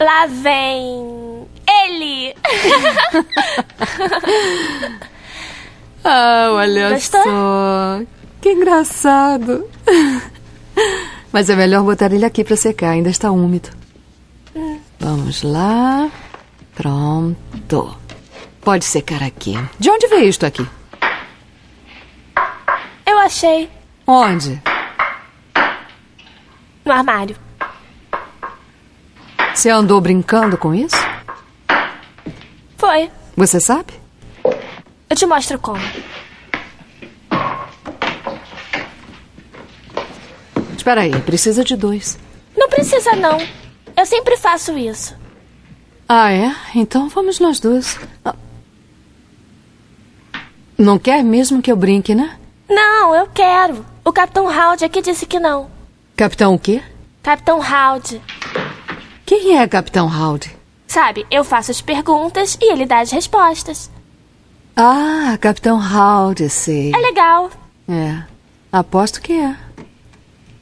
Lá vem ele. ah, olha Gostou? só. Que engraçado. Mas é melhor botar ele aqui para secar, ainda está úmido. Vamos lá. Pronto. Pode secar aqui. De onde veio isto aqui? Eu achei Onde? no armário. Você andou brincando com isso? Foi. Você sabe? Eu te mostro como. Espera aí, precisa de dois. Não precisa, não. Eu sempre faço isso. Ah, é? Então vamos nós duas. Ah. Não quer mesmo que eu brinque, né? Não, eu quero. O Capitão Howdy aqui disse que não. Capitão o quê? Capitão Howdy. Quem é Capitão Howdy? Sabe, eu faço as perguntas e ele dá as respostas. Ah, Capitão Howdy, sei. É legal. É. Aposto que é.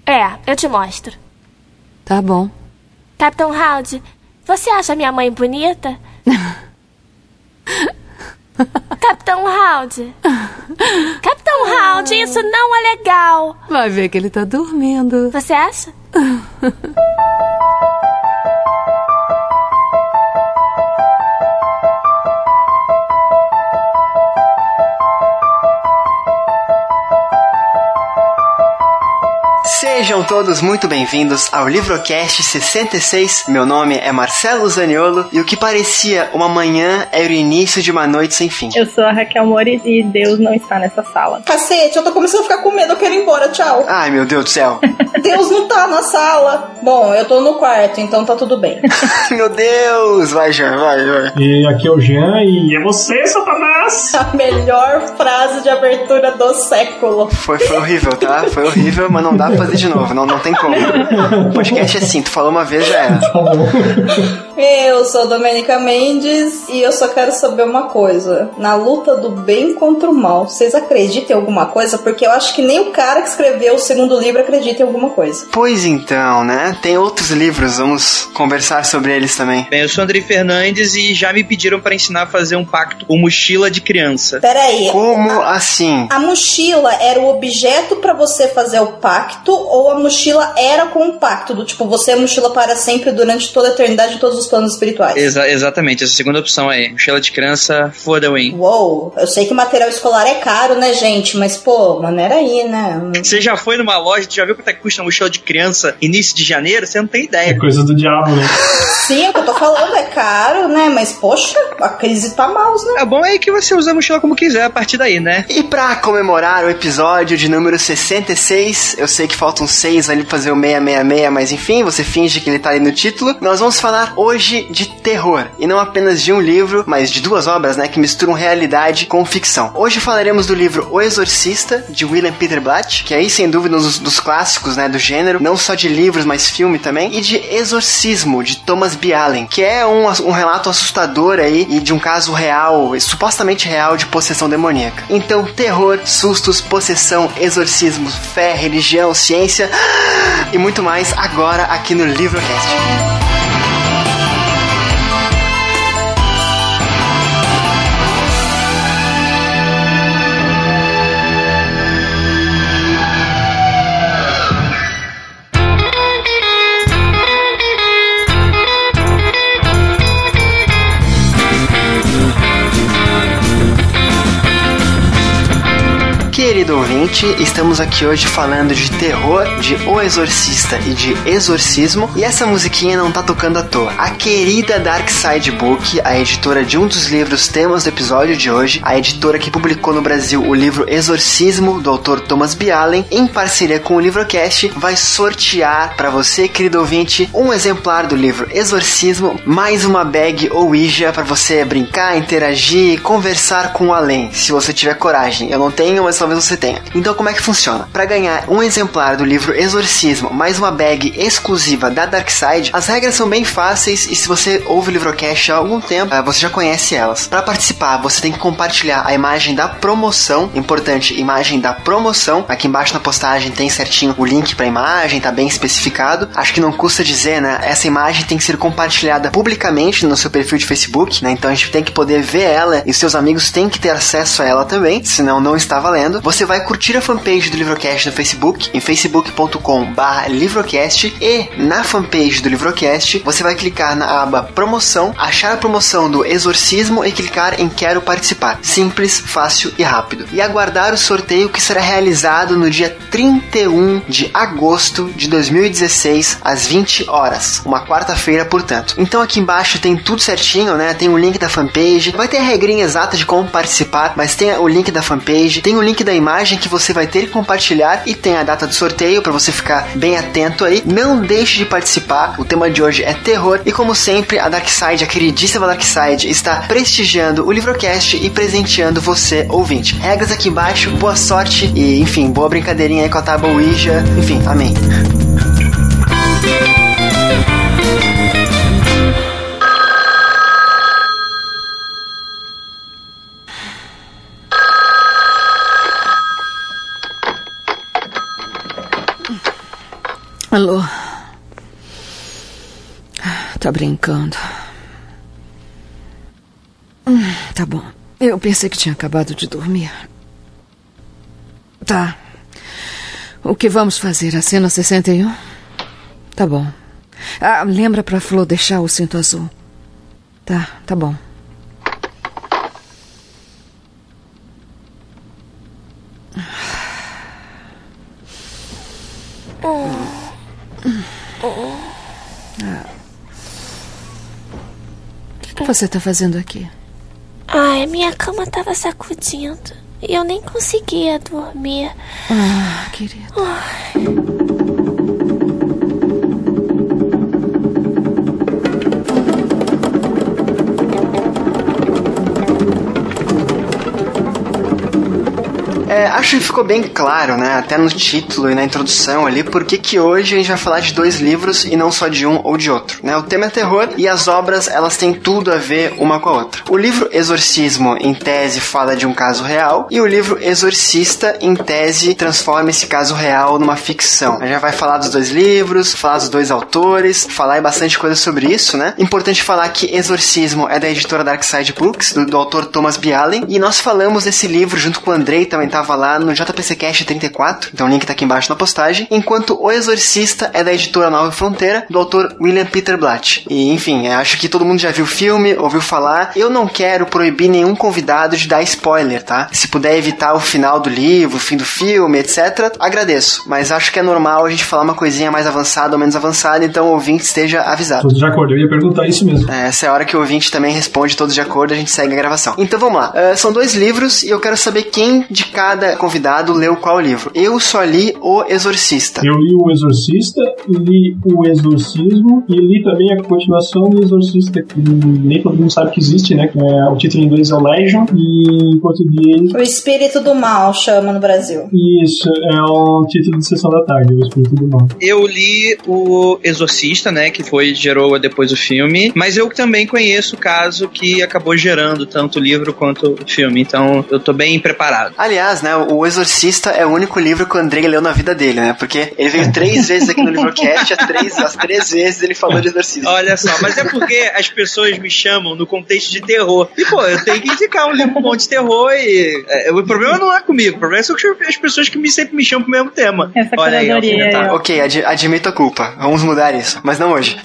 É, eu te mostro. Tá bom. Capitão Howdy, você acha minha mãe bonita? Capitão Howdy. Capitão Howdy, isso não é legal. Vai ver que ele tá dormindo. Você acha? Sejam todos muito bem-vindos ao Livrocast 66. Meu nome é Marcelo Zaniolo e o que parecia uma manhã era o início de uma noite sem fim. Eu sou a Raquel Mores e Deus não está nessa sala. Cacete, eu tô começando a ficar com medo, eu quero ir embora, tchau. Ai, meu Deus do céu. Deus não tá na sala. Bom, eu tô no quarto, então tá tudo bem. meu Deus. Vai, Jean, vai, vai. E aqui é o Jean e é você, Satanás. A melhor frase de abertura do século. Foi, foi horrível, tá? Foi horrível, mas não dá pra fazer de novo. Não, não tem como. O podcast é assim, tu falou uma vez, já era. Eu sou Domenica Mendes e eu só quero saber uma coisa. Na luta do bem contra o mal, vocês acreditam em alguma coisa? Porque eu acho que nem o cara que escreveu o segundo livro acredita em alguma coisa. Pois então, né? Tem outros livros, vamos conversar sobre eles também. Bem, eu sou Andrei Fernandes e já me pediram para ensinar a fazer um pacto com mochila de criança. Peraí. Como assim? A mochila era o objeto para você fazer o pacto ou a mochila era com o pacto? Do tipo, você é mochila para sempre durante toda a eternidade em todos os planos espirituais? Exa exatamente, essa segunda opção aí. Mochila de criança, for the win. Uou, eu sei que material escolar é caro, né, gente? Mas, pô, maneira aí, né? Você já foi numa loja, já viu quanto é que custa uma mochila de criança início de janeiro? Você não tem ideia. É coisa do diabo, né? Sim, é o que eu tô falando, é caro, né? Mas, poxa, a crise tá mouse, né? É bom aí que você usa a mochila como quiser a partir daí, né? E pra comemorar o episódio de número 66, eu sei que faltam seis ali pra fazer o 666, mas enfim, você finge que ele tá ali no título. Nós vamos falar hoje de terror, e não apenas de um livro, mas de duas obras, né, que misturam realidade com ficção. Hoje falaremos do livro O Exorcista, de William Peter Blatt, que aí sem dúvida um dos, dos clássicos, né, do gênero, não só de livros, mas filme também, e de Exorcismo, de Thomas B. Allen, que é um, um relato assustador aí, e de um caso real, supostamente real, de possessão demoníaca. Então, terror, sustos, possessão, exorcismo, fé, religião, ciência e muito mais agora aqui no Livrocast. Querido ouvinte, estamos aqui hoje falando de terror, de O Exorcista e de exorcismo, e essa musiquinha não tá tocando à toa. A querida Dark Side Book, a editora de um dos livros temas do episódio de hoje, a editora que publicou no Brasil o livro Exorcismo do autor Thomas B. Allen, em parceria com o Livrocast, vai sortear para você, querido ouvinte, um exemplar do livro Exorcismo, mais uma bag ou Ouija para você brincar, interagir, conversar com o além, se você tiver coragem. Eu não tenho, mas talvez você tenha. Então, como é que funciona? Para ganhar um exemplar do livro Exorcismo, mais uma bag exclusiva da Darkside, as regras são bem fáceis e se você ouve o Livrocast há algum tempo, eh, você já conhece elas. Para participar, você tem que compartilhar a imagem da promoção, importante, imagem da promoção. Aqui embaixo na postagem tem certinho o link para a imagem, tá bem especificado. Acho que não custa dizer, né? Essa imagem tem que ser compartilhada publicamente no seu perfil de Facebook, né? Então a gente tem que poder ver ela e seus amigos têm que ter acesso a ela também, senão não está valendo. Você vai curtir a fanpage do Livrocast no Facebook, em facebook.com/livrocast e na fanpage do Livrocast você vai clicar na aba promoção, achar a promoção do Exorcismo e clicar em quero participar. Simples, fácil e rápido. E aguardar o sorteio que será realizado no dia 31 de agosto de 2016 às 20 horas, uma quarta-feira, portanto. Então aqui embaixo tem tudo certinho, né? Tem o link da fanpage, vai ter a regrinha exata de como participar, mas tem o link da fanpage, tem o link da imagem que você vai ter que compartilhar e tem a data do sorteio para você ficar bem atento aí. Não deixe de participar. O tema de hoje é terror e como sempre, a Darkside, a queridíssima Darkside, está prestigiando o Livrocast e presenteando você, ouvinte. Regras aqui embaixo, boa sorte e, enfim, boa brincadeirinha aí com a tábua. Enfim, amém. Alô? Tá brincando. Hum, tá bom. Eu pensei que tinha acabado de dormir. Tá. O que vamos fazer? A cena 61? Tá bom. Ah, lembra pra Flor deixar o cinto azul. Tá, tá bom. O que você tá fazendo aqui? Ai, a minha cama tava sacudindo. E eu nem conseguia dormir. Ah, querida. É, acho que ficou bem claro, né? Até no título e na introdução ali, porque que hoje a gente vai falar de dois livros e não só de um ou de outro, né? O tema é terror e as obras, elas têm tudo a ver uma com a outra. O livro Exorcismo, em tese, fala de um caso real e o livro Exorcista, em tese, transforma esse caso real numa ficção. A gente vai falar dos dois livros, falar dos dois autores, falar bastante coisa sobre isso, né? Importante falar que Exorcismo é da editora Darkside Books, do, do autor Thomas B. Allen, e nós falamos desse livro junto com o Andrei, também tava lá no JPC Cast 34, então o link tá aqui embaixo na postagem, enquanto O Exorcista é da editora Nova Fronteira, do autor William Peter Blatt. E, enfim, acho que todo mundo já viu o filme, ouviu falar. Eu não quero proibir nenhum convidado de dar spoiler, tá? Se puder evitar o final do livro, o fim do filme, etc., agradeço. Mas acho que é normal a gente falar uma coisinha mais avançada ou menos avançada, então o ouvinte esteja avisado. Todos de acordo, eu ia perguntar isso mesmo. É, Essa é a hora que o ouvinte também responde todos de acordo, a gente segue a gravação. Então vamos lá. Ah, são dois livros e eu quero saber quem de cada convidado leu qual livro. Eu só li O Exorcista. Eu li o Exorcista, li o Exorcismo e li também a continuação do Exorcista, que nem todo mundo sabe que existe, né? Que é, o título em inglês é Legion e em português. O Espírito do Mal chama no Brasil. Isso, é um título de sessão da tarde, o Espírito do Mal. Eu li o Exorcista, né? Que foi gerou depois o filme. Mas eu também conheço o caso que acabou gerando tanto o livro quanto o filme. Então eu tô bem preparado. Aliás, né, o Exorcista é o único livro que o Andrei leu na vida dele, né? Porque ele veio três vezes aqui no Livrocast, as três, as três vezes ele falou de Exorcista. Olha só, mas é porque as pessoas me chamam no contexto de terror. E, pô, eu tenho que indicar um livro bom de terror e. é, o problema não é comigo, o problema são as pessoas que me, sempre me chamam pro mesmo tema. Essa Olha aí, ó. Ok, ad- admito a culpa. Vamos mudar isso, mas não hoje.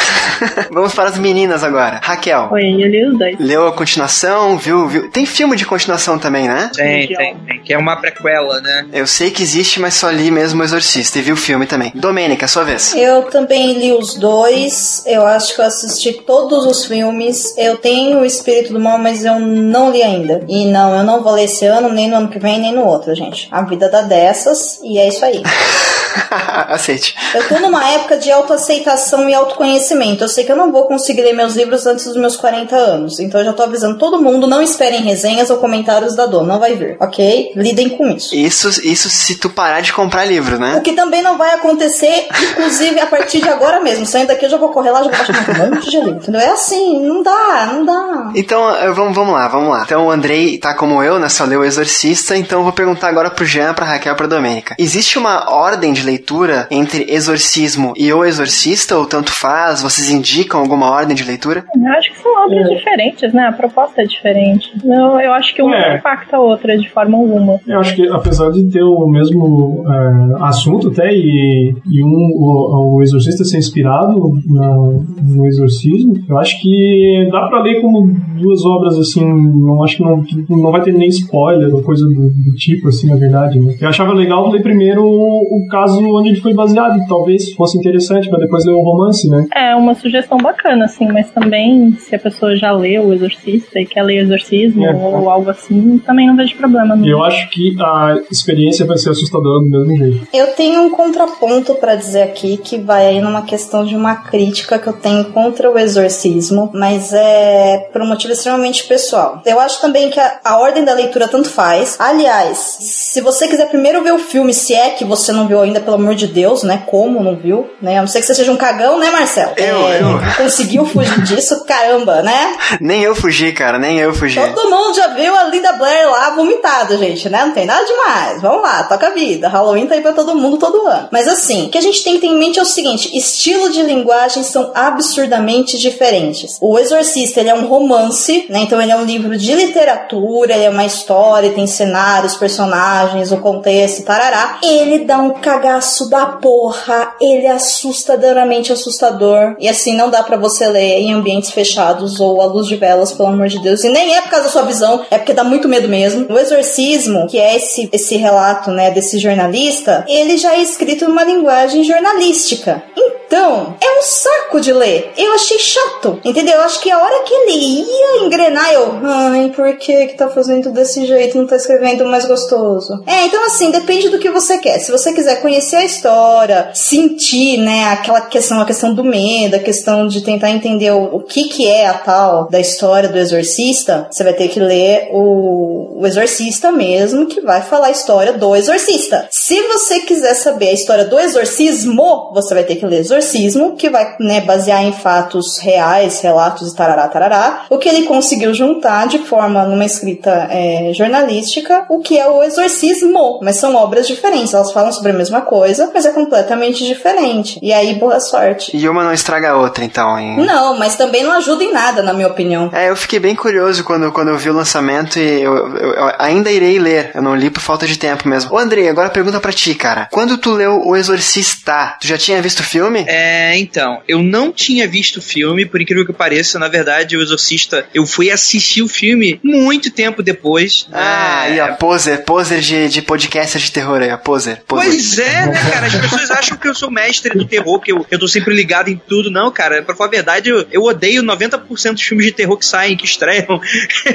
Vamos para as meninas agora. Raquel, Foi, eu li os dois. leu a continuação, viu, viu? Tem filme de continuação também, né? Tem, tem, tem. Que é uma prequela, né? Eu sei que existe, mas só li mesmo o Exorcista e vi o filme também. Domênica, sua vez. Eu também li os dois. Eu acho que eu assisti todos os filmes. Eu tenho o Espírito do Mal, mas eu não li ainda. E não, eu não vou ler esse ano, nem no ano que vem, nem no outro, gente. A vida dá dessas e é isso aí. Aceite. Eu tô numa época de autoaceitação e autoconhecimento. Eu sei que eu não vou conseguir ler meus livros antes dos meus 40 anos. Então eu já tô avisando todo mundo, não esperem resenhas ou comentários da dor, não vai vir, ok? Lidem com isso. Isso, isso se tu parar de comprar livro, O né? que também não vai acontecer, inclusive a partir de agora mesmo. Saindo daqui, eu já vou correr lá, já vou baixar um monte de livro, entendeu? É assim, não dá, não dá. Então, vamos, vamos lá, vamos lá. Então, o Andrei tá como eu, né? Só leu o Exorcista, então eu vou perguntar agora pro Jean, pra Raquel pra Domênica. Existe uma ordem de leitura entre Exorcismo e O Exorcista, ou tanto faz? Vocês indicam alguma ordem de leitura? Eu acho que são obras É. diferentes, né? A proposta é diferente. Eu, eu acho que uma É. não impacta a outra de forma alguma. Eu acho que apesar de ter o mesmo é, assunto até e, e um, o, o Exorcista ser inspirado na- no Exorcismo, eu acho que dá pra ler como duas obras assim, não acho que não, não vai ter nem spoiler ou coisa do, do tipo assim, na verdade. Né? Eu achava legal ler primeiro o, o caso onde ele foi baseado, que talvez fosse interessante pra depois ler o romance, né? É uma sugestão bacana, assim, mas também se a pessoa já leu o Exorcista e quer ler o Exorcismo É. ou algo assim, também não vejo problema. Não. Eu acho que a experiência vai ser assustadora do mesmo jeito. Eu tenho um contraponto pra dizer aqui que vai aí numa questão de uma crítica que eu tenho contra o exorcismo, mas é por um motivo extremamente pessoal. Eu acho também que a, a ordem da leitura tanto faz. Aliás, se você quiser primeiro ver o filme, se é que você não viu ainda, pelo amor de Deus, né? Como não viu, né? A não ser que você seja um cagão, né, Marcelo? Eu, É, eu. Conseguiu fugir disso, caramba, né? Nem eu fugi, cara, nem eu fugi. Todo mundo já viu a Linda Blair lá vomitada, gente, né? Não tem nada demais. Vamos lá, toca a vida. Halloween tá aí pra todo mundo todo ano. Mas assim, o que a gente tem que ter em mente é o seguinte: estilo de linguagem são absurdamente diferentes. O Exorcista, ele é um romance, né? Então ele é um livro de literatura, ele é uma história, tem cenários, personagens, o contexto, tarará. Ele dá um cagaço da porra. Ele é assustadoramente assustador. E assim, não dá pra você ler em ambientes fechados ou à luz de velas, pelo amor de Deus. E nem é por causa da sua visão, é porque dá muito medo mesmo. O Exorcismo, que é esse, esse relato, né, desse jornalista, ele já é escrito numa linguagem jornalística. Então, é um saco de ler. Eu achei chato, entendeu? Eu acho que a hora que ele ia engrenar, eu, ai, por que que tá fazendo desse jeito? Não tá escrevendo mais gostoso. É, então assim, depende do que você quer. Se você quiser conhecer a história, sentir, né, aquela questão, a questão do medo, a questão de tentar entender o, o que que é a tal da história do exorcista, você vai ter que ler o, o exorcista mesmo, que vai falar a história do exorcista. Se você quiser saber a história do exorcismo, você vai ter que ler exorcismo, que vai, né, basear em fatos reais, relatos e tarará, tarará. O que ele conseguiu juntar de forma, numa escrita é, jornalística, o que é o exorcismo. Mas são obras diferentes, elas falam sobre a mesma coisa, mas é completamente diferente. E aí, boa sorte. E uma não estraga a outra, então, hein? Não, mas também não ajuda em nada, na minha opinião. É, eu fiquei bem curioso quando, quando eu vi o lançamento e eu, eu- eu ainda irei ler. Eu não li por falta de tempo mesmo. Ô, Andrei, agora pergunta pra ti, cara. Quando tu leu O Exorcista, tu já tinha visto o filme? É, então, eu não tinha visto o filme, por incrível que pareça, na verdade, o Exorcista, eu fui assistir o filme muito tempo depois. Ah, né? e a poser, poser de, de podcaster de terror aí, a poser. poser. Pois é, né, cara? As pessoas acham que eu sou mestre do terror, que eu, eu tô sempre ligado em tudo. Não, cara, pra falar a verdade, eu, eu odeio 90% dos filmes de terror que saem, que estreiam.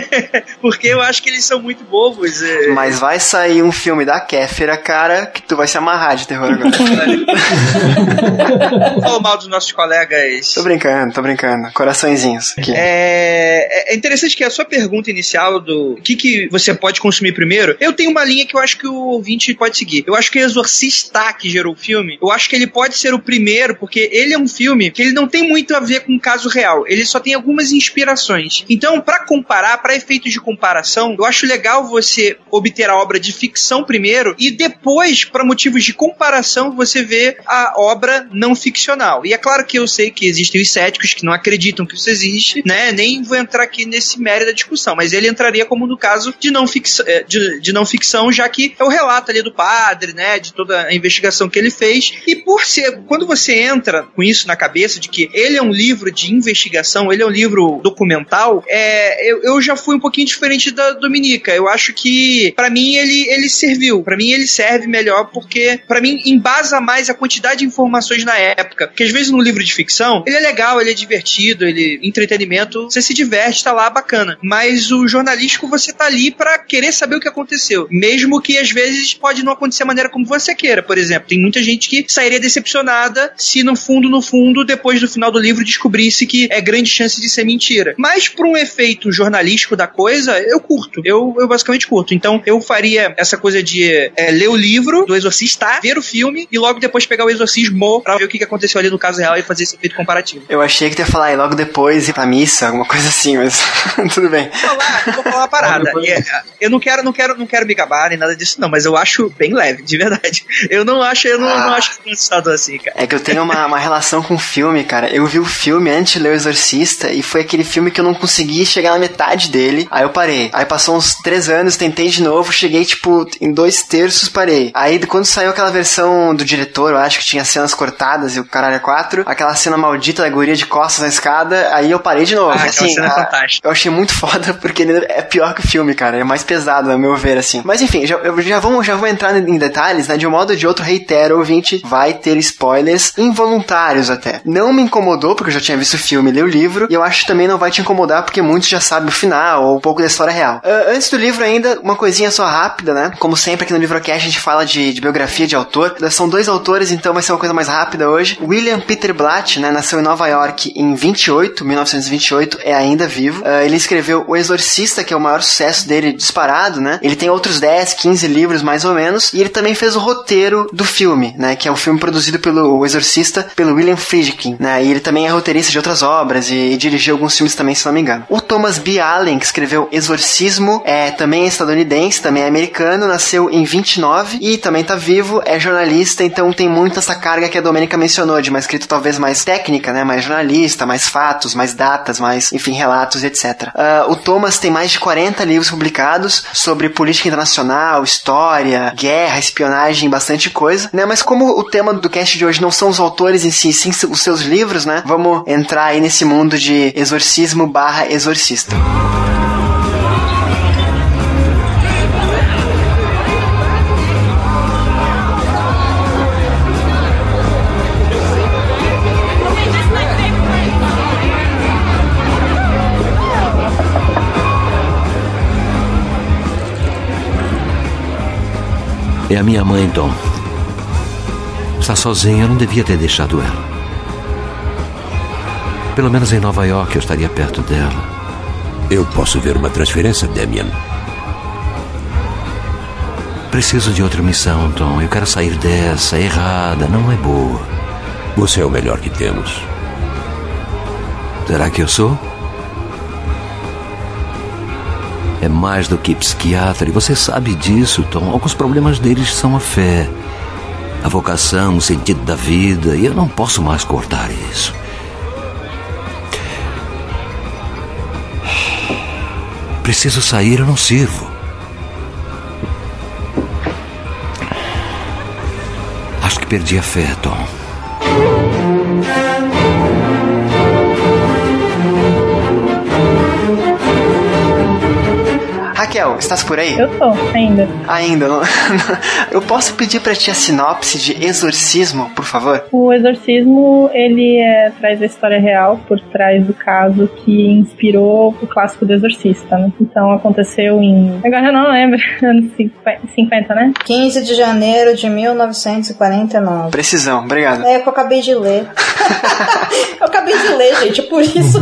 porque eu acho que eles são muito bobos. é. Mas vai sair um filme da Kéfera, cara, que tu vai se amarrar de terror agora. Falou mal dos nossos colegas. tô brincando, tô brincando. Coraçõezinhos. Aqui. É, é interessante que a sua pergunta inicial do o que, que você pode consumir primeiro, eu tenho uma linha que eu acho que o ouvinte pode seguir. Eu acho que o Exorcista que gerou o filme, eu acho que ele pode ser o primeiro, porque ele é um filme que ele não tem muito a ver com o caso real. Ele só tem algumas inspirações. Então, pra comparar, pra efeitos de comparação, eu acho legal você obter a obra de ficção primeiro e depois, pra motivos de comparação, você vê a obra não ficcional. E é claro que eu sei que existem os céticos que não acreditam que isso existe, né? Nem vou entrar aqui nesse mérito da discussão, mas ele entraria como no caso de não, fic eh, de, de não ficção, já que é o relato ali do padre, né? De toda a investigação que ele fez. E por ser, quando você entra com isso na cabeça de que ele é um livro de investigação, ele é um livro documental, é, eu, eu já fui um pouquinho diferente da Dominica. Eu acho que, pra mim, ele, ele serviu. Pra mim, ele serve melhor porque, pra mim, embasa mais a quantidade de informações na época. Porque às vezes no livro de ficção, ele é legal, ele é divertido, ele entretenimento, você se diverte, tá lá bacana. Mas o jornalístico você tá ali para querer saber o que aconteceu, mesmo que às vezes pode não acontecer da maneira como você queira. Por exemplo, tem muita gente que sairia decepcionada se no fundo, no fundo, depois do final do livro descobrisse que é grande chance de ser mentira. Mas por um efeito jornalístico da coisa, eu curto. Eu, eu basicamente curto. Então eu faria essa coisa de é, ler o livro do Exorcista, ver o filme e logo depois pegar o Exorcismo pra ver o que aconteceu ali no caso real e fazer esse efeito comparativo. Eu achei que tu ia falar e logo depois ir pra missa, alguma coisa assim, mas tudo bem. Vou falar, eu vou falar uma parada. É, eu não quero, não quero, não quero me gabar nem nada disso, não, mas eu acho bem leve, de verdade. Eu não acho, eu não, Ah. não acho assustador assim, cara. É que eu tenho uma, uma relação com o filme, cara. Eu vi o filme antes de ler o Exorcista e foi aquele filme que eu não consegui chegar na metade dele. Aí eu parei. Aí passou uns três anos, tentei de novo, cheguei tipo em dois terços, parei. Aí quando saiu aquela versão do diretor, eu acho que tinha cenas cortadas e o caralho é quatro, aquela cena maldita da guria de costas na escada, aí eu parei de novo. Ah, assim, cena é a- fantástica. eu achei muito foda porque ele é pior que o filme, cara. É mais pesado, a meu ver, assim. Mas enfim, já, eu já, vamos, já vou entrar em detalhes, né? De um modo ou de outro, reitero, ouvinte, vai ter spoilers involuntários até. Não me incomodou, porque eu já tinha visto o filme e li o livro, e eu acho que também não vai te incomodar, porque muitos já sabem o final, ou um pouco da história real. Ah, antes do livro ainda, uma coisinha só rápida, né? Como sempre aqui no Livrocast a gente fala de, de biografia de autor. São dois autores, então vai ser uma coisa mais rápida hoje. William Peter Blatt, né? Nasceu em Nova York em 28, 1928, é ainda vivo. Ah, ele escreveu O Exorcista, que é o maior sucesso dele disparado, né? Ele tem outros 10, 15 livros mais ou menos, e ele também fez o roteiro do filme, né? Que é o filme produzido pelo O Exorcista, pelo William Friedkin, né? E ele também é roteirista de outras obras e, e dirigiu alguns filmes também, se não me engano. O Thomas B. Allen, que escreveu Exorcismo, é também é estadunidense, também é americano, nasceu em 29 e também tá vivo, é jornalista, então tem muito essa carga que a Domênica mencionou, de uma escrita talvez mais técnica, né? Mais jornalista, mais fatos, mais datas, mais, enfim, relatos, etc. Ah, o Thomas tem mais de 40 livros publicados sobre política internacional, história, guerra, espionagem, bastante coisa, né? Mas como o tema do cast de hoje não são os autores em si, sim os seus livros, né? Vamos entrar aí nesse mundo de exorcismo barra exorcista. É a minha mãe, Tom. Está sozinha, eu não devia ter deixado ela. Pelo menos em Nova York eu estaria perto dela. Eu posso ver uma transferência, Damian. Preciso de outra missão, Tom. Eu quero sair dessa. É errada, não é boa. Você é o melhor que temos. Será que eu sou? É mais do que psiquiatra, e você sabe disso, Tom. Alguns problemas deles são a fé, a vocação, o sentido da vida, e eu não posso mais cortar isso. Preciso sair, eu não sirvo. Acho que perdi a fé, Tom. Raquel, estás por aí? Eu tô, ainda. Ainda. não- Eu posso pedir pra ti a sinopse de Exorcismo, por favor? O Exorcismo, ele é, traz a história real por trás do caso que inspirou o clássico do Exorcista, né? Então aconteceu em. Agora eu não lembro, anos 50, né? 15 de janeiro de 1949. Precisão, obrigado. É que eu acabei de ler. eu acabei de ler, gente, é por isso.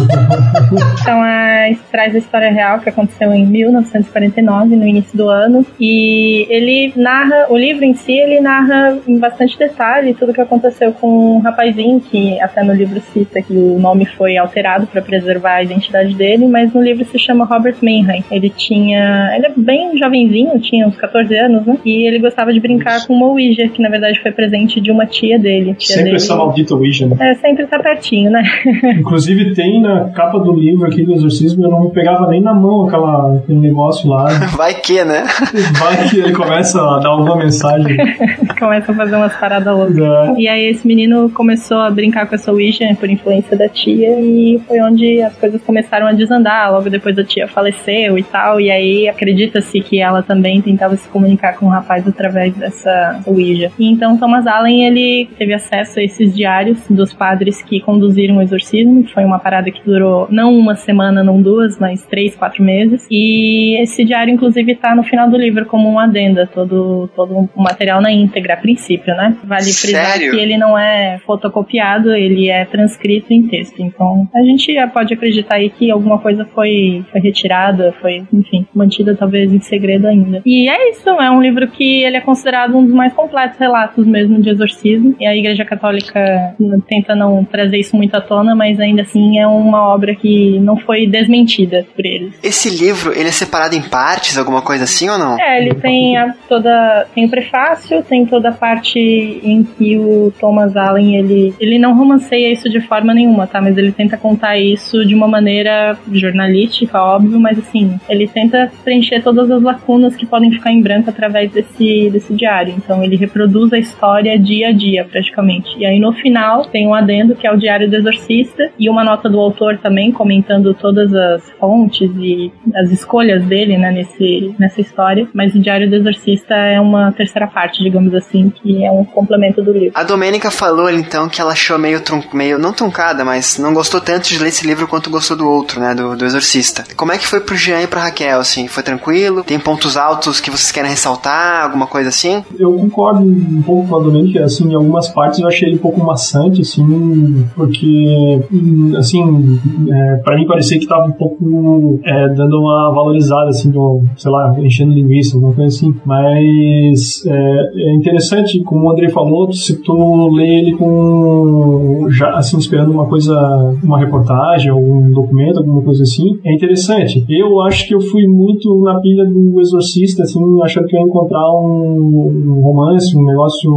Então a, traz a história real que aconteceu em 1949, no início do ano. E ele narra, o livro em si, ele narra em bastante detalhe tudo o que aconteceu com um rapazinho, que até no livro cita que o nome foi alterado para preservar a identidade dele, mas no livro se chama Robert Manheim. Ele tinha. Ele é bem jovenzinho, tinha uns 14 anos, né? E ele gostava de brincar com uma Ouija, que na verdade foi presente de uma tia dele. Tia Sempre dele. essa maldita Ouija, né? É, sempre tá pertinho, né? Inclusive tem na capa do livro aqui do Exorcismo, eu não pegava nem na mão aquela, aquele negócio lá. Lado. Vai que, né? Vai que ele começa a dar alguma mensagem. começa a fazer umas paradas loucas. É. E aí esse menino começou a brincar com essa Ouija por influência da tia e foi onde as coisas começaram a desandar. Logo depois a tia faleceu e tal. E aí acredita-se que ela também tentava se comunicar com o rapaz através dessa Ouija. E então Thomas Allen ele teve acesso a esses diários dos padres que conduziram o exorcismo. Foi uma parada que durou não uma semana, não duas, mas três, quatro meses. E esse diário, inclusive, tá no final do livro como um adenda, todo, todo o material na íntegra, a princípio, né? Vale frisar Sério? que ele não é fotocopiado, ele é transcrito em texto. Então, a gente pode acreditar aí que alguma coisa foi, foi retirada, foi, enfim, mantida talvez em segredo ainda. E é isso, é um livro que ele é considerado um dos mais completos relatos mesmo de exorcismo. E a Igreja Católica tenta não trazer isso muito à tona, mas ainda assim é uma obra que não foi desmentida por eles. Esse livro, ele é separado em partes, alguma coisa assim ou não? É, ele tem a, toda tem o prefácio, tem toda a parte em que o Thomas Allen ele ele não romanceia isso de forma nenhuma, tá? Mas ele tenta contar isso de uma maneira jornalística, óbvio, mas assim, ele tenta preencher todas as lacunas que podem ficar em branco através desse desse diário. Então ele reproduz a história dia a dia, praticamente. E aí no final tem um adendo que é o diário do exorcista e uma nota do autor também comentando todas as fontes e as escolhas dele, né, nesse nessa história. Mas o diário do exorcista é uma terceira parte, digamos assim, que é um complemento do livro. A Domênica falou então que ela achou meio, trun... meio não truncada, mas não gostou tanto de ler esse livro quanto gostou do outro, né, do, do Exorcista. Como é que foi pro Jean e pra Raquel, assim? Foi tranquilo? Tem pontos altos que vocês querem ressaltar? Alguma coisa assim? Eu concordo um pouco com a Domênica, assim, em algumas partes eu achei ele um pouco maçante, assim, porque, hum, assim, é, pra mim parecia que tava um pouco é, dando uma valorizada, assim, sei lá, enchendo linguiça, alguma coisa assim. Mas é, é interessante, como o Andrei falou, se tu lê ele com, já, assim, esperando uma coisa, uma reportagem ou um documento, alguma coisa assim, é interessante. Eu acho que eu fui muito na pilha do Exorcista, assim, achando que eu ia encontrar um, um romance, um negócio,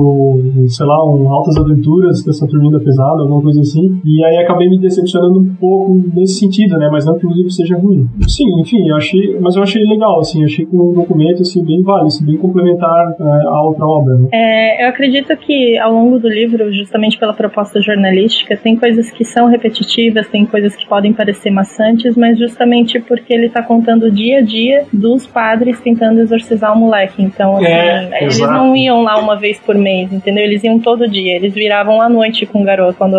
sei lá, um Altas Aventuras dessa turminha pesada, alguma coisa assim. E aí acabei me decepcionando um pouco nesse sentido, né? Mas não que o livro seja ruim. Sim, enfim, eu achei, mas eu achei legal, assim, achei que um documento, assim, bem válido, assim, bem complementar é, à outra obra, né? É, eu acredito que ao longo do livro, justamente pela proposta jornalística, tem coisas que são repetitivas, tem coisas que podem parecer maçantes, mas justamente porque ele está contando o dia a dia dos padres tentando exorcizar o moleque. Então, assim, É, eles exato. não iam lá uma vez por mês, entendeu? Eles iam todo dia, eles viravam à noite com o garoto, quando,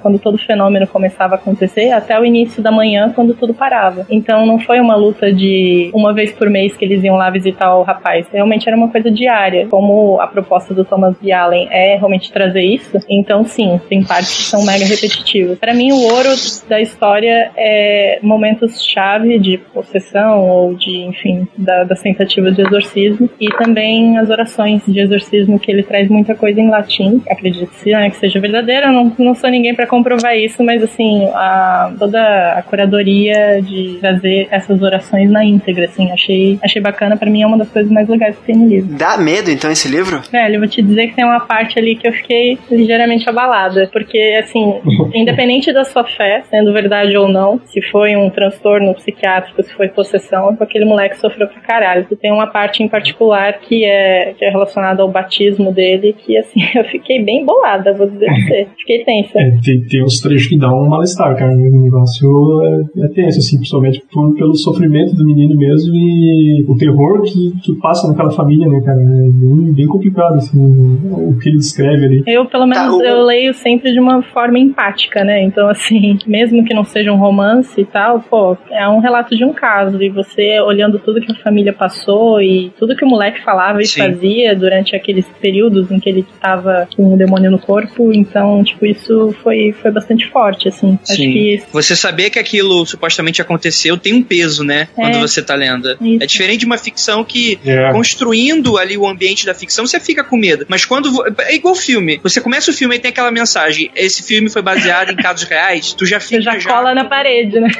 quando todo o fenômeno começava a acontecer, até o início da manhã, quando tudo parava. Então, não foi uma luta de uma vez por mês que eles iam lá visitar o rapaz. Realmente era uma coisa diária. Como a proposta do Thomas B. Allen é realmente trazer isso, então sim, tem partes que são mega repetitivas. Para mim, o ouro da história é momentos-chave de possessão ou de, enfim, da, das tentativas de exorcismo e também as orações de exorcismo que ele traz muita coisa em latim. Acredito-se né, que seja verdadeira, eu não, não sou ninguém para comprovar isso, mas assim, a, toda a curadoria de trazer essas orações na íntegra, assim, achei, achei bacana. Para mim é uma das coisas mais legais que tem no livro. Dá medo, então, esse livro? Velho, eu vou te dizer que tem uma parte ali que eu fiquei ligeiramente abalada. Porque, assim, independente da sua fé, sendo verdade ou não, se foi um transtorno psiquiátrico, se foi possessão, aquele moleque sofreu pra caralho. E tem uma parte em particular que é, que é relacionada ao batismo dele, que, assim, eu fiquei bem bolada, vou dizer pra você. Fiquei tensa. É, tem, tem uns trechos que dão um mal-estar, cara. O negócio é, é tenso, assim, principalmente por, pelo sofrimento do menino mesmo e o terror que, que passa naquela família, né, cara? É bem, bem complicado, assim, o que ele descreve ali. Eu, pelo menos, Tá, o- eu leio sempre de uma forma empática, né? Então, assim, mesmo que não seja um romance e tal, pô, é um relato de um caso. E você olhando tudo que a família passou e tudo que o moleque falava e Sim. fazia durante aqueles períodos em que ele tava com o demônio no corpo. Então, tipo, isso foi, foi bastante forte, assim. Acho Sim. que Você saber que aquilo supostamente aconteceu tem um peso, né? Quando É. você tá lendo. Isso. É diferente de uma ficção que, É. construindo ali o ambiente da ficção, você fica com medo. Mas quando. É igual filme. Você começa o filme e tem aquela mensagem: esse filme foi baseado em casos reais, tu já você fica. já cola na parede, né?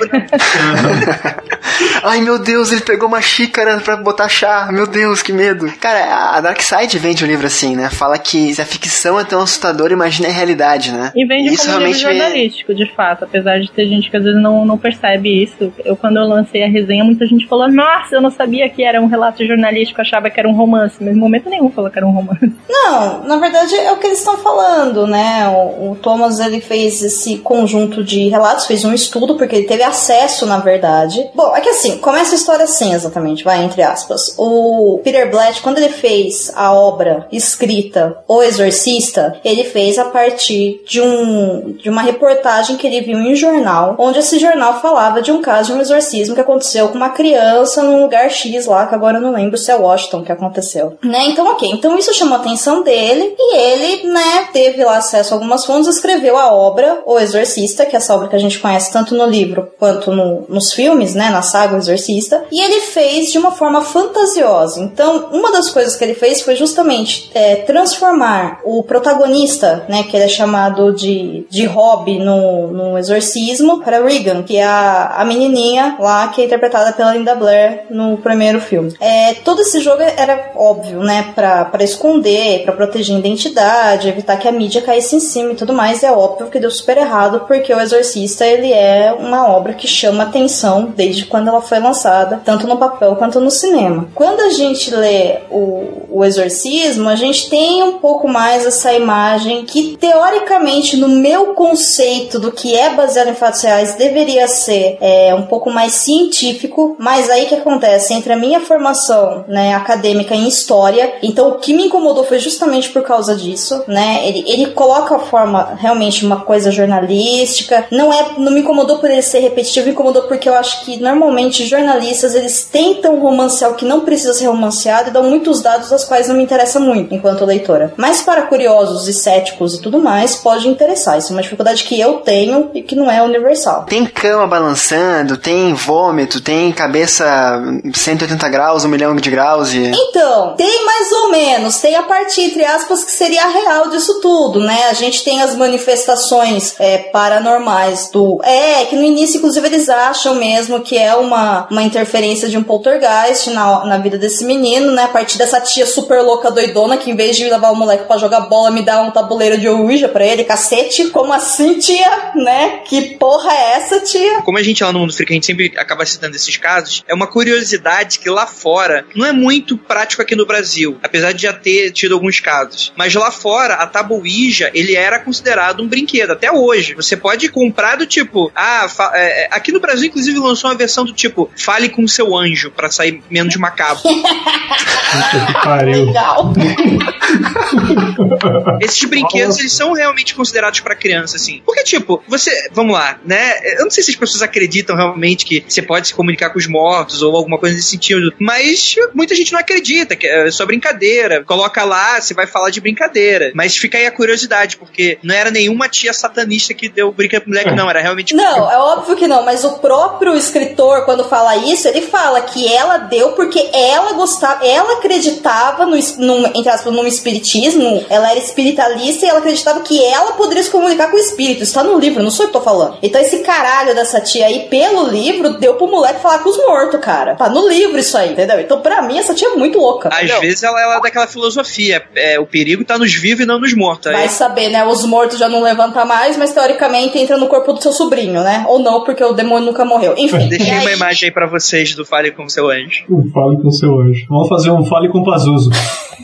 Ai meu Deus, ele pegou uma xícara pra botar chá. Meu Deus, que medo. Cara, a Dark Side vende um livro assim, né? Fala que se a ficção é tão assustadora, imagina a realidade, né? E vende isso como realmente livro jornalístico, de fato. Apesar de ter gente que às vezes não, não percebe isso. Eu, quando eu lancei a resenha, muita gente falou: Nossa, eu não sabia que era um relato jornalístico, achava que era um romance. Mas em momento nenhum falou que era um romance. Não, na verdade é o que eles estão falando, né? O, o Thomas ele fez esse conjunto de relatos, fez um estudo, porque ele teve acesso, na verdade. Bom, é que assim, começa a história assim, exatamente, vai, entre aspas. O Peter Blatt, quando ele fez a obra escrita O Exorcista, ele fez a partir de, um, de uma reportagem que ele viu em um jornal, onde esse jornal falava de um caso de um exorcismo que aconteceu com uma criança num lugar X lá, que agora eu não lembro se é Washington que aconteceu. Né? Então, ok. Então isso chamou a atenção dele e ele, né, teve lá acesso a algumas fontes, escreveu a obra O Exorcista, que é essa obra que a gente conhece tanto no livro quanto no, nos filmes, né, na saga O Exorcista, e ele fez de uma forma fantasiosa. Então, uma das coisas que ele fez foi justamente é, transformar o protagonista, né, que ele é chamado de, de Rob no, no Exorcismo, para Regan, que é a, a menininha lá que é interpretada pela Linda Blair no primeiro filme. É, todo esse jogo era óbvio, né, para esconder, para proteger a identidade, evitar que a mídia caísse em cima e tudo mais. É óbvio que deu super errado, porque o Exorcista ele é uma obra que chama atenção desde quando ela foi lançada, tanto no papel quanto no cinema. Quando a gente lê o, o Exorcismo, a gente tem um pouco mais essa imagem que, teoricamente, no meu conceito do que é baseado em fatos reais, deveria ser é, um pouco mais científico, mas aí que acontece? Entre a minha formação né, acadêmica em história, então o que me incomodou foi justamente por causa disso, né? Ele, ele coloca a forma realmente uma coisa jornalística, não é, não me incomodou por ele ser repetitivo, me incomodou porque eu acho que normalmente jornalistas eles tentam romancear o que não precisa ser romanceado e dão muitos dados das quais não me interessa muito enquanto leitora. Mas para curiosos e céticos e tudo mais, pode interessar. Isso é uma dificuldade que eu tenho e que não é universal. Tem cama balançando, tem vômito, tem cabeça 180 graus, um milhão de graus e. Então, tem mais ou menos. Tem a parte, entre aspas, que seria a real disso tudo, né? A gente tem as manifestações é, paranormais do. É, que no início, inclusive, eles acham mesmo que é uma, uma interferência de um poltergeist na, na vida desse menino, né? A partir dessa tia super louca doidona que, em vez de levar o moleque para jogar bola, me dá um tabuleiro de Ouija pra ele, cacete. Como assim, tia? Né? Que porra é essa, tia? Como a gente lá no Mundo Freak, a gente sempre acaba citando esses casos, é uma curiosidade que lá fora não é muito prático aqui no Brasil, apesar de já ter tido alguns casos. Mas lá fora, a tabuija, ele era considerado um brinquedo, até hoje. Você pode comprar do tipo, ah, é, é, aqui no Brasil, inclusive, lançou uma versão do tipo, fale com seu anjo, para sair menos macabro. que pariu. Legal. Esses brinquedos, eles são realmente considerados para criança, assim. Porque, tipo, você, vamos lá, né? Eu não sei se as pessoas acreditam realmente que você pode se comunicar com os mortos ou alguma coisa nesse sentido, mas muita gente não acredita, que é só brincadeira. Coloca lá, você vai falar de brincadeira. Mas fica aí a curiosidade, porque não era nenhuma tia satanista que deu brinca pro moleque, não, era realmente. Não, é óbvio que não, mas o próprio escritor, quando fala isso, ele fala que ela deu porque ela gostava, ela acreditava no, no entre aspas, no espiritismo, ela era espiritualista e ela acreditava que ela poderia se comunicar com o espírito. Isso tá no livro, não sou eu que tô falando. Então esse caralho dessa tia aí, pelo livro, deu pro moleque falar com os mortos, cara. Tá no livro isso aí, entendeu? Então pra mim essa tia é muito louca. Às não. vezes ela, ela é daquela filosofia, é, o perigo tá nos vivos e não nos mortos. Vai saber, né? Os mortos já não levantam mais, mas teoricamente entra no corpo do seu sobrinho, né? Ou não, porque o demônio nunca morreu. Enfim. Deixei uma imagem aí pra vocês do Fale com seu anjo. Um Fale com seu anjo. Vamos fazer um Fale com Pazuzu.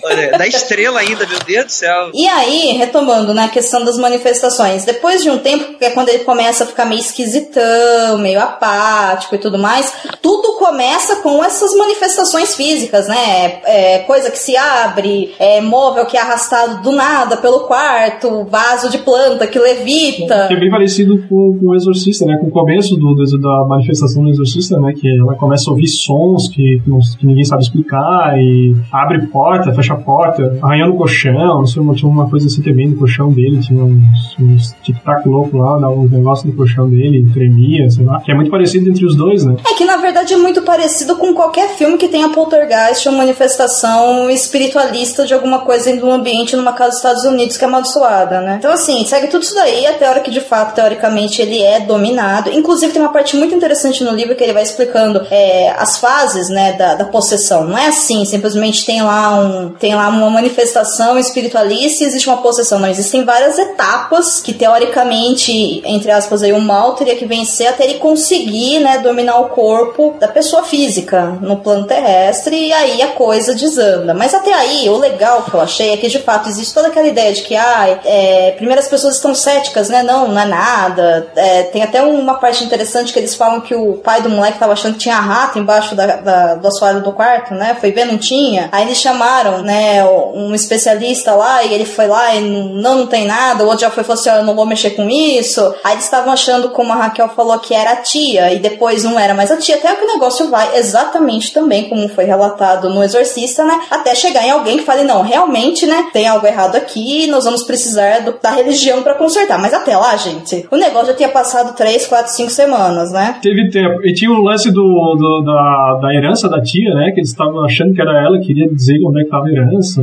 Olha, da estrela ainda, meu Deus do céu. E aí, retomando na né, questão das manifestações, depois de um tempo, que é quando ele começa a ficar meio esquisitão, meio apático e tudo mais, tudo começa com essas manifestações físicas, né? É, coisa que se abre, é, móvel que é arrastado do nada pelo quarto, vaso de planta que levita. Que é bem parecido com, com o Exorcista, né? Com o começo do, do, da manifestação do Exorcista, né? Que ela começa a ouvir sons que, que, ninguém sabe explicar e abre porta, fecha porta, arranhando o colchão, não sei, tinha uma coisa assim também no colchão dele, tinha uns, uns tic-tac louco lá, dava uns negócios no colchão dele, tremia, sei lá. Que é muito parecido entre os dois, né? É que na verdade é muito parecido com qualquer filme que tenha poltergeist ou manifestação espiritualista de alguma coisa em um ambiente numa casa dos Estados Unidos que é amaldiçoada, né? Então, assim, segue tudo isso daí até a hora que de fato, teoricamente, ele é dominado. Inclusive, tem uma parte muito interessante no livro que ele vai explicando é, as fases, né, da, da possessão. Não é assim, simplesmente tem lá um tem lá uma manifestação espiritualista e existe uma possessão. Não, existem várias etapas que teoricamente, entre aspas, aí, o mal teria que vencer até ele conseguir, né, dominar o corpo da pessoa física no plano terrestre e aí a coisa desanda. Mas até aí, o legal que eu achei é que de fato existe toda aquela ideia de que, ah, é, primeiro as pessoas estão céticas, né? Não, não é nada. É, tem até uma parte interessante que eles falam que o pai do moleque tava achando que tinha rato embaixo da, da, do assoalho do quarto, né? Foi ver, não tinha. Aí eles chamaram, né, um especialista lá e ele foi lá e não, não tem nada. O outro já foi e falou assim: oh, eu não vou mexer com isso. Aí eles estavam achando, como a Raquel falou, que era a tia e depois não era mais a tia. Até que o negócio vai exatamente também como foi relatado no Exorcista, né? Até chegar em alguém que fale: não, realmente, né? Tem algo errado aqui, nós vamos precisar do, da religião para consertar. Mas até lá, gente, o negócio já tinha passado 3, 4, 5 semanas, né? Teve tempo. E tinha o lance do, do da, da herança da tia, né? Que eles estavam achando que era ela, queria dizer onde é que tava a herança,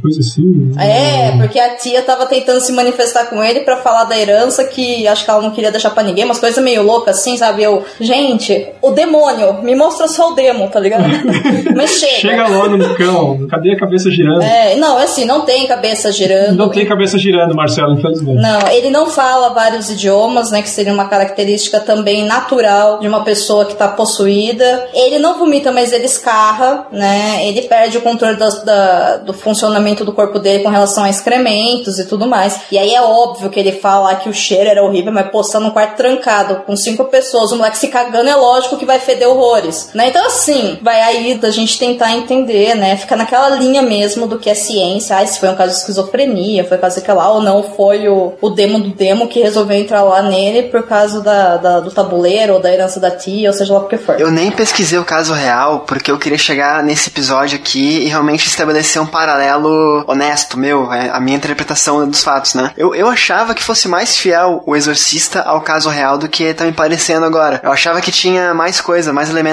coisa assim. É, porque a tia tava tentando se manifestar com ele para falar da herança que acho que ela não queria deixar para ninguém, umas coisas meio loucas assim, sabe? Eu, gente, o demônio, me mostra só o demo, tá ligado? Mas chega. Chega lá no cão, cadê a cabeça girando? É, não, é assim, não tem cabeça girando. Não tem cabeça girando, Marcelo, infelizmente. Não, ele não fala vários idiomas, né? Que seria uma característica também natural de uma pessoa que tá possuída. Ele não vomita, mas ele escarra, né? Ele perde o controle das, da, do funcionamento do corpo dele com relação a excrementos e tudo mais. E aí é óbvio que ele fala que o cheiro era horrível, mas postando um quarto trancado com cinco pessoas, o moleque se cagando, é lógico que vai feder né? Então, assim, vai aí da gente tentar entender, né? Fica naquela linha mesmo do que é ciência. Ah, se foi um caso de esquizofrenia, foi caso que lá, ou não foi o, o demo do demo que resolveu entrar lá nele por causa da, da, do tabuleiro ou da herança da tia, ou seja lá o que for. Eu nem pesquisei o caso real porque eu queria chegar nesse episódio aqui e realmente estabelecer um paralelo honesto meu, é, a minha interpretação dos fatos, né? Eu, eu achava que fosse mais fiel o Exorcista ao caso real do que tá me parecendo agora. Eu achava que tinha mais coisa, mais elementos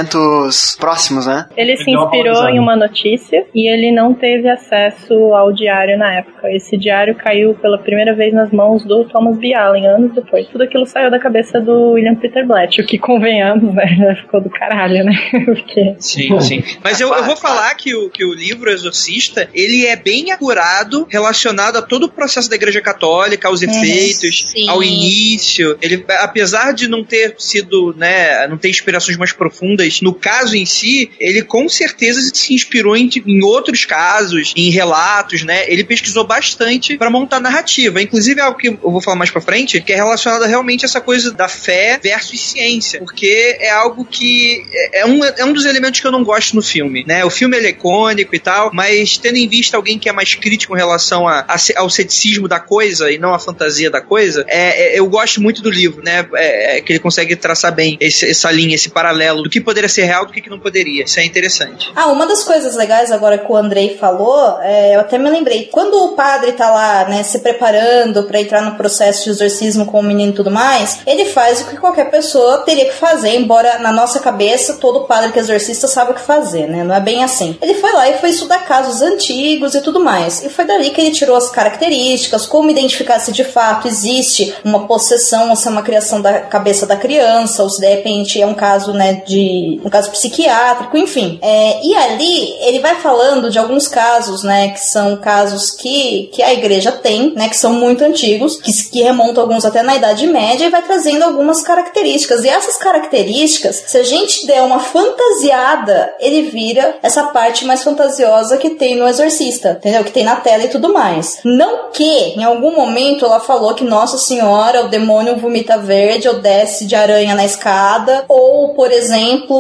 próximos, né? Ele se inspirou em uma notícia e ele não teve acesso ao diário na época. Esse diário caiu pela primeira vez nas mãos do Thomas B. Allen, anos depois. Tudo aquilo saiu da cabeça do William Peter Blatt, o que convenhamos, né? Ficou do caralho, né? Porque... Sim, sim. Mas eu, eu vou falar que o, que o livro Exorcista, ele é bem acurado relacionado a todo o processo da Igreja Católica, aos efeitos, sim. ao início. Ele, apesar de não ter sido, né, não ter inspirações mais profundas no caso em si, ele com certeza se inspirou em, em outros casos, em relatos, né? Ele pesquisou bastante para montar narrativa. Inclusive, é algo que eu vou falar mais pra frente, que é relacionado realmente a essa coisa da fé versus ciência. Porque é algo que é um, é um dos elementos que eu não gosto no filme, né? O filme é icônico e tal, mas tendo em vista alguém que é mais crítico em relação a, a, ao ceticismo da coisa e não a fantasia da coisa, é, é, eu gosto muito do livro, né? É, é que ele consegue traçar bem esse, essa linha, esse paralelo do que poderia ser real do que, que não poderia. Isso é interessante. Ah, uma das coisas legais agora que o Andrei falou, é, eu até me lembrei. Quando o padre tá lá, né, se preparando para entrar no processo de exorcismo com o menino e tudo mais, ele faz o que qualquer pessoa teria que fazer, embora na nossa cabeça todo padre que é exorcista sabe o que fazer, né? Não é bem assim. Ele foi lá e foi estudar casos antigos e tudo mais. E foi dali que ele tirou as características, como identificar se de fato existe uma possessão ou se é uma criação da cabeça da criança, ou se de repente é um caso, né, de um caso psiquiátrico, enfim. É, e ali ele vai falando de alguns casos, né, que são casos que, que a igreja tem, né, que são muito antigos, que, que remontam alguns até na Idade Média e vai trazendo algumas características. E essas características, se a gente der uma fantasiada, ele vira essa parte mais fantasiosa que tem no Exorcista, entendeu? Que tem na tela e tudo mais. Não que em algum momento ela falou que Nossa Senhora, o demônio vomita verde ou desce de aranha na escada, ou, por exemplo,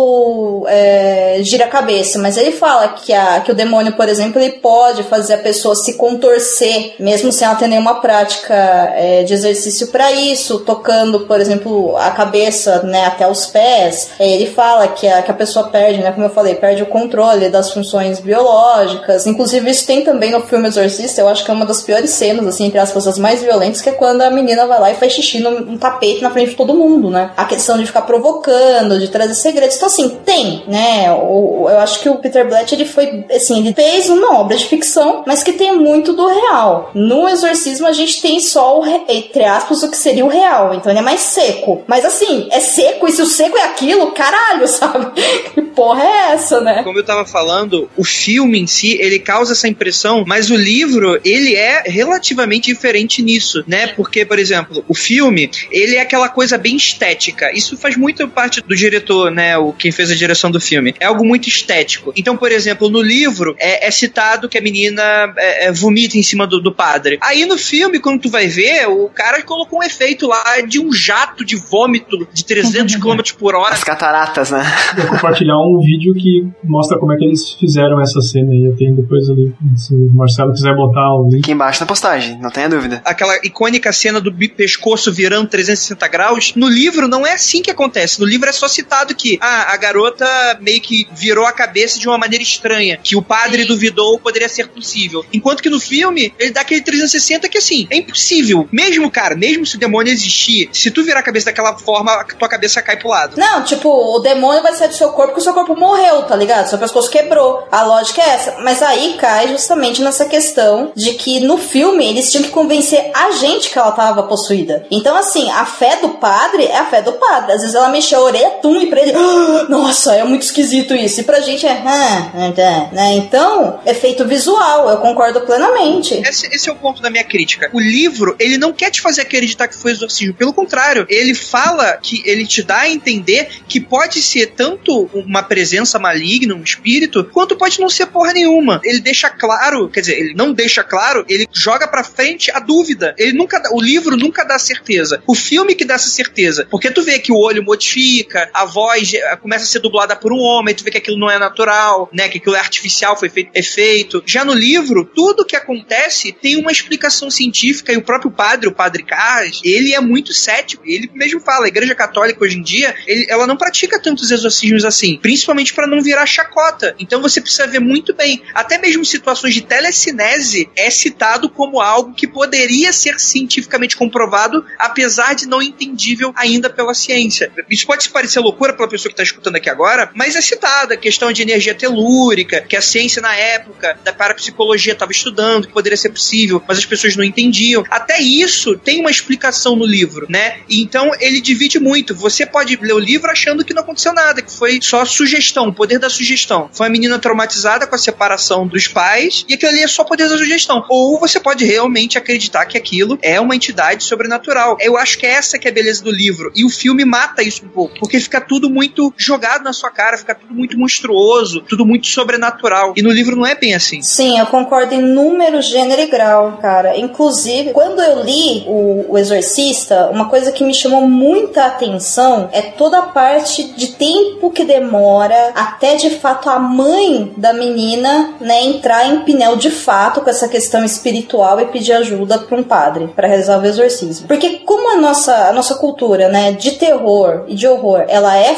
é, gira a cabeça. Mas ele fala que, a, que o demônio, por exemplo, ele pode fazer a pessoa se contorcer, mesmo sem ela ter nenhuma prática é, de exercício para isso, tocando, por exemplo, a cabeça né, até os pés. Ele fala que a, que a pessoa perde, né, como eu falei, perde o controle das funções biológicas. Inclusive, isso tem também no filme Exorcista. Eu acho que é uma das piores cenas, assim, entre as coisas mais violentas, que é quando a menina vai lá e faz xixi num, tapete na frente de todo mundo, né? A questão de ficar provocando, de trazer segredos. Então, assim, tem, né? O, eu acho que o Peter Blatt, ele foi, assim, ele fez uma obra de ficção, mas que tem muito do real. No Exorcismo, a gente tem só o, entre aspas, o que seria o real. Então, ele é mais seco. Mas, assim, é seco, e se o seco é aquilo, caralho, sabe? Que porra é essa, né? Como eu tava falando, o filme em si, ele causa essa impressão, mas o livro, ele é relativamente diferente nisso, né? Porque, por exemplo, o filme, ele é aquela coisa bem estética. Isso faz muito parte do diretor, né? O quem fez a direção do filme. É algo muito estético. Então, por exemplo, no livro é, é citado que a menina é, é, vomita em cima do, do, padre. Aí no filme, quando tu vai ver, o cara colocou um efeito lá de um jato de vômito de 300 km por hora. As cataratas, né? Vou compartilhar um vídeo que mostra como é que eles fizeram essa cena aí. Tem depois ali, se o Marcelo quiser botar o link. Aqui embaixo na postagem, não tenha dúvida. Aquela icônica cena do pescoço virando 360 graus. No livro não é assim que acontece. No livro é só citado que ah, a garota meio que virou a cabeça de uma maneira estranha, que o padre duvidou poderia ser possível. Enquanto que no filme, ele dá aquele 360 que assim, é impossível. Mesmo, cara, mesmo se o demônio existir, se tu virar a cabeça daquela forma, tua cabeça cai pro lado. Não, tipo, o demônio vai sair do seu corpo porque o seu corpo morreu, tá ligado? Seu pescoço quebrou. A lógica é essa. Mas aí cai justamente nessa questão de que no filme eles tinham que convencer a gente que ela tava possuída. Então, assim, a fé do padre é a fé do padre. Às vezes ela mexeu a orelha, tum, e pra ele, ah, nossa, é muito esquisito isso. E pra gente é, ah, né? Então, efeito visual, eu concordo plenamente. Esse, esse, é o ponto da minha crítica. O livro, ele não quer te fazer acreditar que foi exorcismo. Pelo contrário, ele fala que ele te dá a entender que pode ser tanto uma presença maligna, um espírito, quanto pode não ser porra nenhuma. Ele deixa claro, quer dizer, ele não deixa claro, ele joga pra frente a dúvida. Ele nunca o livro nunca dá certeza. O filme que dá essa certeza. Porque tu vê que o olho modifica, a voz começa a ser dublada por um homem, tu vê que aquilo não é natural, né? Que aquilo é artificial, foi feito efeito. Já no livro, tudo que acontece tem uma explicação científica e o próprio padre, o padre Carras, ele é muito cético. Ele mesmo fala, a igreja católica hoje em dia, ele, ela não pratica tantos exorcismos assim, principalmente para não virar chacota. Então você precisa ver muito bem. Até mesmo situações de telecinese é citado como algo que poderia ser cientificamente comprovado, apesar de não entendível ainda pela ciência. Isso pode parecer loucura pela pessoa que está escutando aqui agora, mas é citada a questão de energia telúrica, que a ciência na época da parapsicologia estava estudando, que poderia ser possível, mas as pessoas não entendiam. Até isso tem uma explicação no livro, né? Então ele divide muito. Você pode ler o livro achando que não aconteceu nada, que foi só sugestão, o poder da sugestão. Foi uma menina traumatizada com a separação dos pais e aquilo ali é só poder da sugestão. Ou você pode realmente acreditar que aquilo é uma entidade sobrenatural. Eu acho que é essa que é a beleza do livro. E o filme mata isso um pouco, porque fica tudo muito jogado na sua cara, fica tudo muito monstruoso, tudo muito sobrenatural. E no livro não é bem assim. Sim, eu concordo em número, gênero e grau, cara. Inclusive, quando eu li o, o Exorcista, uma coisa que me chamou muita atenção é toda a parte de tempo que demora até de fato a mãe da menina, né, entrar em pinel de fato com essa questão espiritual e pedir ajuda para um padre para realizar o exorcismo. Porque como a nossa a nossa cultura, né, de terror e de horror, ela é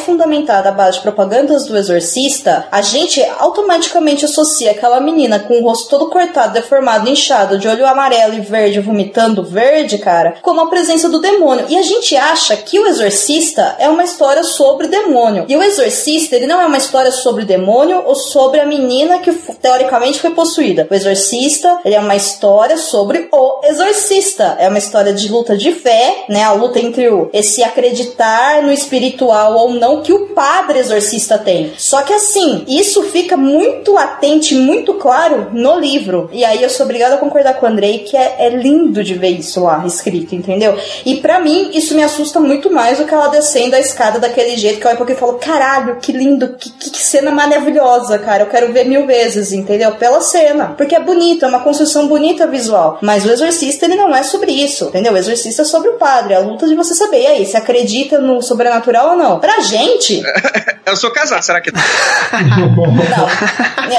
fundamentada à base de propagandas do exorcista, a gente automaticamente associa aquela menina com o rosto todo cortado, deformado, inchado, de olho amarelo e verde, vomitando verde, cara, como a presença do demônio. E a gente acha que o exorcista é uma história sobre demônio. E o exorcista, ele não é uma história sobre demônio ou sobre a menina que teoricamente foi possuída. O exorcista, ele é uma história sobre o exorcista. É uma história de luta de fé, né? A luta entre o esse acreditar no espiritual ou não que o padre exorcista tem. Só que assim, isso fica muito latente, muito claro no livro. E aí eu sou obrigada a concordar com o Andrei que é, é lindo de ver isso lá escrito, entendeu? E para mim, isso me assusta muito mais do que ela descendo a escada daquele jeito que eu porque falo, caralho, que lindo, que, que, que cena maravilhosa, cara. Eu quero ver mil vezes, entendeu? Pela cena. Porque é bonito, é uma construção bonita visual. Mas o exorcista, ele não é sobre isso, entendeu? O exorcista é sobre o padre, a luta de você saber. E aí, se acredita no sobrenatural ou não? Pra gente. eu sou casado, será que. não.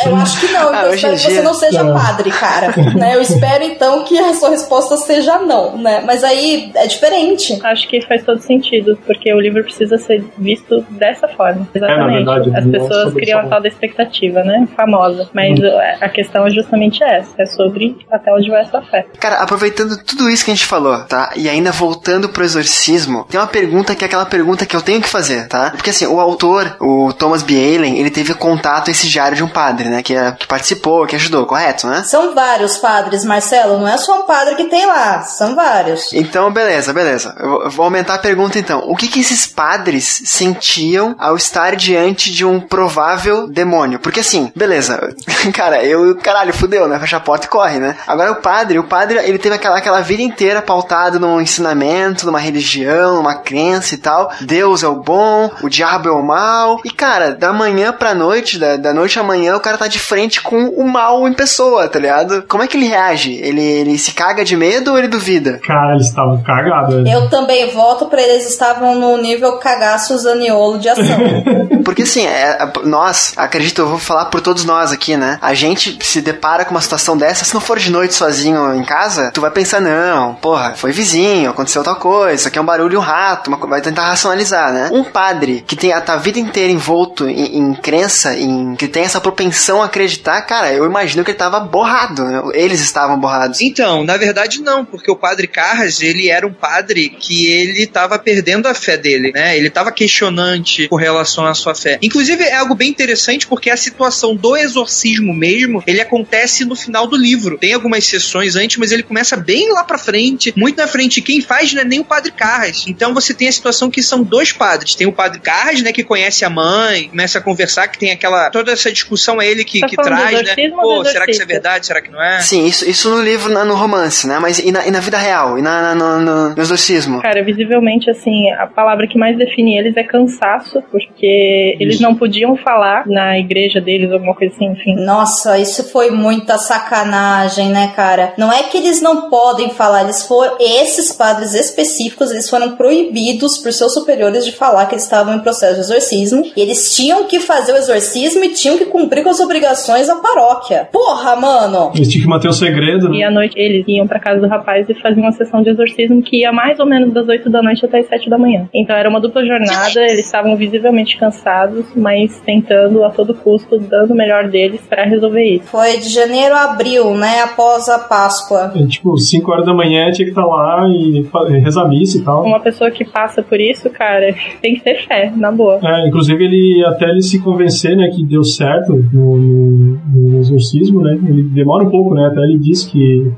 Eu acho que não. Ah, eu espero que você não seja padre, cara. né? Eu espero então que a sua resposta seja não, né? Mas aí é diferente. Acho que faz todo sentido, porque o livro precisa ser visto dessa forma. Exatamente. É, verdade, As pessoas criam a tal da expectativa, né? Famosa. Mas hum. a questão é justamente essa, é sobre até onde vai essa fé. Cara, aproveitando tudo isso que a gente falou, tá? E ainda voltando pro exorcismo, tem uma pergunta que é aquela pergunta que eu tenho que fazer, tá? Porque assim, o autor, o Thomas B. Allen, ele teve contato esse diário de um padre, né? Que, que participou, que ajudou, correto, né? São vários padres, Marcelo. Não é só um padre que tem lá, são vários. Então, beleza, beleza. Eu vou aumentar a pergunta então. O que que esses padres sentiam ao estar diante de um provável demônio? Porque assim, beleza, cara, eu, caralho, fudeu, né? Fecha a porta e corre, né? Agora o padre, o padre, ele teve aquela, aquela vida inteira pautado num ensinamento, numa religião, numa crença e tal. Deus é o bom, o diabo é o mal. E, cara, da manhã pra noite, da, da noite à manhã, o cara tá de frente com o mal em pessoa, tá ligado? Como é que ele reage? Ele, ele se caga de medo ou ele duvida? Cara, eles estavam cagados. Eu também voto pra eles estavam no nível cagaço Zaniolo de ação. Porque assim, é, nós, acredito, eu vou falar por todos nós aqui, né? A gente se depara com uma situação dessa, se não for de noite sozinho em casa, tu vai pensar, não, porra, foi vizinho, aconteceu tal coisa, isso aqui é um barulho, um rato, uma, vai tentar racionalizar, né? Um padre que tem a, a vida inteira envolto em, em, crença, em que tem essa propensão a acreditar, cara, eu imagino que ele tava borrado, né? Eles estavam borrados. Então, na verdade não, porque o padre Carras, ele era um padre que ele tava perdendo a fé dele, né? Ele tava questionante com relação à sua fé. Inclusive, é algo bem interessante porque a situação do exorcismo mesmo, ele acontece no final do livro. Tem algumas sessões antes, mas ele começa bem lá pra frente, muito na frente. Quem faz não é nem o padre Carras. Então você tem a situação que são dois padres. Tem o padre Carras, né, que conhece a mãe, começa a conversar, que tem aquela. toda essa discussão é ele que, tá que traz, né? Pô, será que isso é verdade? Será que não é? Sim, isso, isso no livro, no romance, né? Mas e na, e na vida real? E na, na no, no, no exorcismo? Cara, visivelmente, assim, a palavra que mais define eles é cansaço, porque eles não podiam falar na igreja deles, alguma coisa assim, enfim. Nossa, isso foi muita sacanagem, né, cara? Não é que eles não podem falar, eles foram. Esses padres específicos, eles foram proibidos por seus superiores de falar que eles estavam em processo de exorcismo. E eles tinham que fazer o exorcismo e tinham que cumprir com as obrigações da paróquia. Porra, mano! Eles tinham que manter o segredo. Né? E à noite eles iam pra casa do rapaz e faziam uma sessão de exorcismo que ia mais ou menos das 8 da noite até as 7 da manhã. Então era uma dupla jornada, eles estavam visivelmente cansados, mas tentando a todo custo, dando o melhor deles para resolver isso. Foi de janeiro a abril, né? Após a Páscoa. É, tipo, 5 horas da manhã tinha que estar tá lá e rezar missa e tal. Uma pessoa que passa por isso, cara, tem que ter fé, na boa. É, inclusive ele até ele se convencer, né, que deu certo no, no, no exorcismo, né? Ele demora um pouco, né? Até ele disse que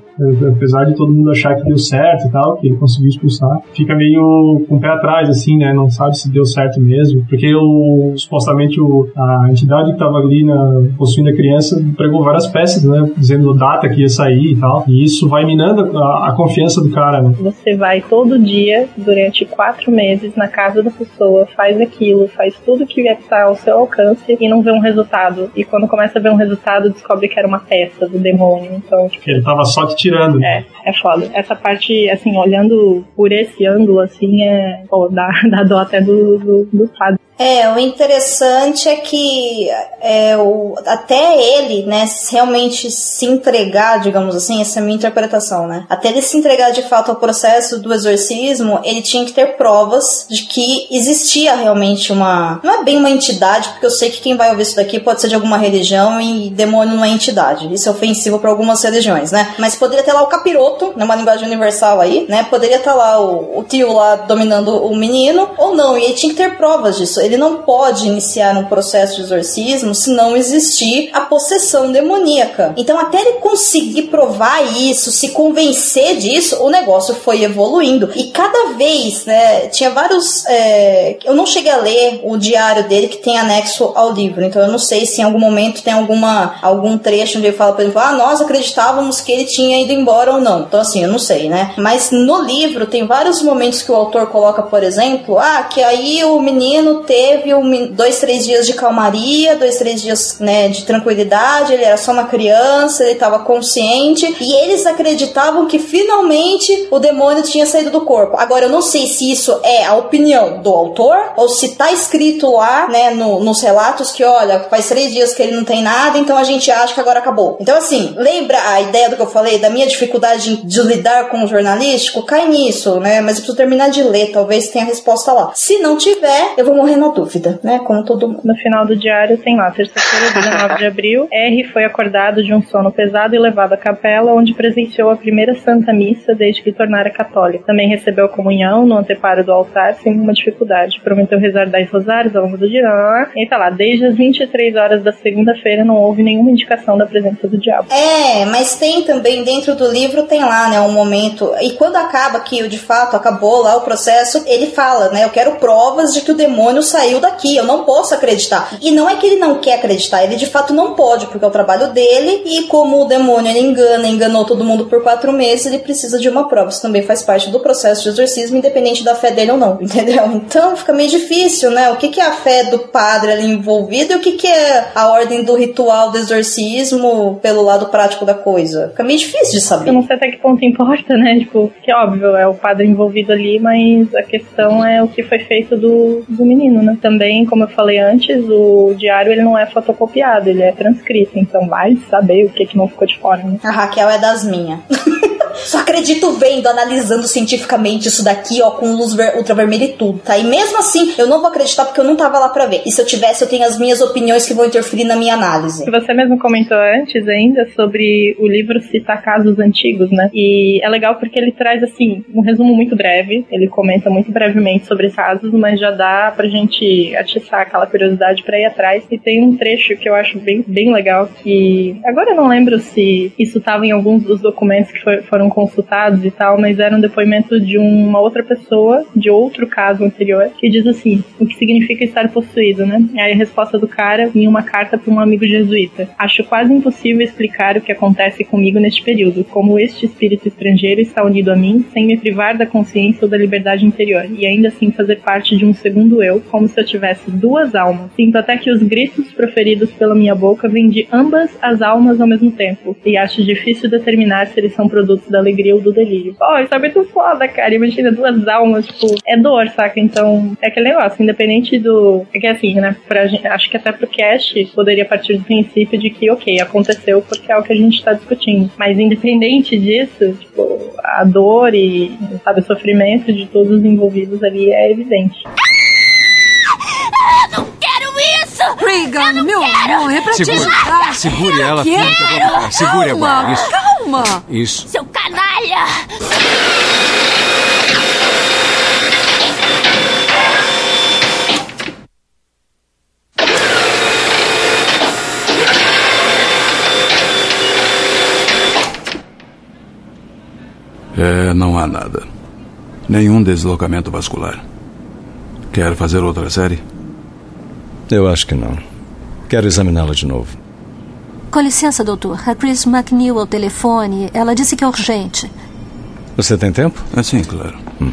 apesar de todo mundo achar que deu certo e tal, que ele conseguiu expulsar, fica meio com o pé atrás, assim, né? Não sabe se deu certo mesmo, porque o, supostamente o, a entidade que estava ali na, possuindo a criança pregou várias peças, né? Dizendo data que ia sair e tal, e isso vai minando a, a confiança do cara, né? Você vai todo dia, durante quatro meses, na casa da pessoa, faz aquilo, faz tudo que estar ao seu alcance e não vê um resultado. E quando começa a ver um resultado, descobre que era uma peça do demônio. Então, tipo, ele tava só tirando. É, é foda. Essa parte, assim, olhando por esse ângulo, assim, é. Pô, dá, dá dó até do, do, do padre. É, o interessante é que é, o, até ele, né, realmente se entregar, digamos assim, essa é a minha interpretação, né? Até ele se entregar de fato ao processo do exorcismo, ele tinha que ter provas de que existia realmente uma. Não é bem uma entidade, porque eu sei que quem vai ouvir isso daqui pode ser de alguma religião e demônio não é entidade. Isso é ofensivo para algumas religiões, né? Mas poderia ter lá o capiroto, numa linguagem universal aí, né? Poderia estar lá o, o tio lá dominando o menino, ou não, e ele tinha que ter provas disso ele não pode iniciar um processo de exorcismo se não existir a possessão demoníaca. Então, até ele conseguir provar isso, se convencer disso, o negócio foi evoluindo. E cada vez, né, tinha vários. É, eu não cheguei a ler o diário dele que tem anexo ao livro, então eu não sei se em algum momento tem alguma algum trecho onde ele fala, por exemplo, ah, nós acreditávamos que ele tinha ido embora ou não. Então, assim, eu não sei, né? Mas no livro tem vários momentos que o autor coloca, por exemplo, ah, que aí o menino teve teve um, dois, três dias de calmaria, dois, três dias né, de tranquilidade, ele era só uma criança, ele estava consciente, e eles acreditavam que finalmente o demônio tinha saído do corpo. Agora, eu não sei se isso é a opinião do autor, ou se tá escrito lá, né, no, nos relatos que, olha, faz três dias que ele não tem nada, então a gente acha que agora acabou. Então, assim, lembra a ideia do que eu falei, da minha dificuldade de, lidar com o jornalístico? Cai nisso, né, mas eu preciso terminar de ler, talvez tenha a resposta lá. Se não tiver, eu vou morrer na na dúvida, né? Como todo mundo. No final do diário tem lá, terça-feira, 19 de abril, R foi acordado de um sono pesado e levado à capela, onde presenciou a primeira Santa Missa desde que tornara católico. Também recebeu a comunhão no anteparo do altar sem nenhuma dificuldade. Prometeu rezar 10 rosários ao longo do dia. E tá lá, desde as 23 horas da segunda-feira não houve nenhuma indicação da presença do diabo. É, mas tem também dentro do livro, tem lá, né, um momento. E quando acaba que de fato acabou lá o processo, ele fala, né, eu quero provas de que o demônio saiu daqui, eu não posso acreditar. E não é que ele não quer acreditar, ele de fato não pode, porque é o trabalho dele, e como o demônio ele engana, enganou todo mundo por quatro meses, ele precisa de uma prova. Isso também faz parte do processo de exorcismo, independente da fé dele ou não, entendeu? Então fica meio difícil, né? O que, que é a fé do padre ali envolvido e o que, que é a ordem do ritual do exorcismo pelo lado prático da coisa? Fica meio difícil de saber. Eu não sei até que ponto importa, né? Tipo, que óbvio, é o padre envolvido ali, mas a questão é o que foi feito do, do menino, né? Também, como eu falei antes, o diário ele não é fotocopiado, ele é transcrito, então vai saber o que, que não ficou de fora, né? A Raquel é das minhas. Só acredito vendo, analisando cientificamente isso daqui, ó, com luz ver ultravermelha e tudo, tá? E mesmo assim, eu não vou acreditar porque eu não tava lá pra ver. E se eu tivesse, eu tenho as minhas opiniões que vão interferir na minha análise. Você mesmo comentou antes ainda sobre o livro citar casos antigos, né? E é legal porque ele traz, assim, um resumo muito breve. Ele comenta muito brevemente sobre casos, mas já dá pra gente atiçar aquela curiosidade pra ir atrás. E tem um trecho que eu acho bem, bem legal que... Agora eu não lembro se isso tava em alguns dos documentos que foi, foram consultados e tal, mas era um depoimento de uma outra pessoa, de outro caso anterior, que diz assim: o que significa estar possuído, né? Aí a resposta do cara em uma carta para um amigo jesuíta: Acho quase impossível explicar o que acontece comigo neste período, como este espírito estrangeiro está unido a mim, sem me privar da consciência ou da liberdade interior, e ainda assim fazer parte de um segundo eu, como se eu tivesse duas almas. Sinto até que os gritos proferidos pela minha boca vêm de ambas as almas ao mesmo tempo, e acho difícil determinar se eles são produtos da alegria ou do delírio. Oh, isso é muito foda, cara. Imagina duas almas, tipo, é dor, saca? Então, é aquele negócio, independente do. É que assim, né? Pra gente, acho que até pro cast poderia partir do princípio de que, ok, aconteceu porque é o que a gente tá discutindo. Mas independente disso, tipo, a dor e, sabe, o sofrimento de todos os envolvidos ali é evidente. Eu não quero isso! Regan, meu quero. amor, é pra te Segure, ajudar. segure ela, filha, que eu vou. Segure Calma, agora. Isso. Calma. Isso. Seu canalha! É, não há nada. Nenhum deslocamento vascular. Quer fazer outra série? Eu acho que não. Quero examiná-la de novo. Com licença, doutor. A Chris McNeil ao telefone. Ela disse que é urgente. Você tem tempo? Ah, sim, claro. Hum.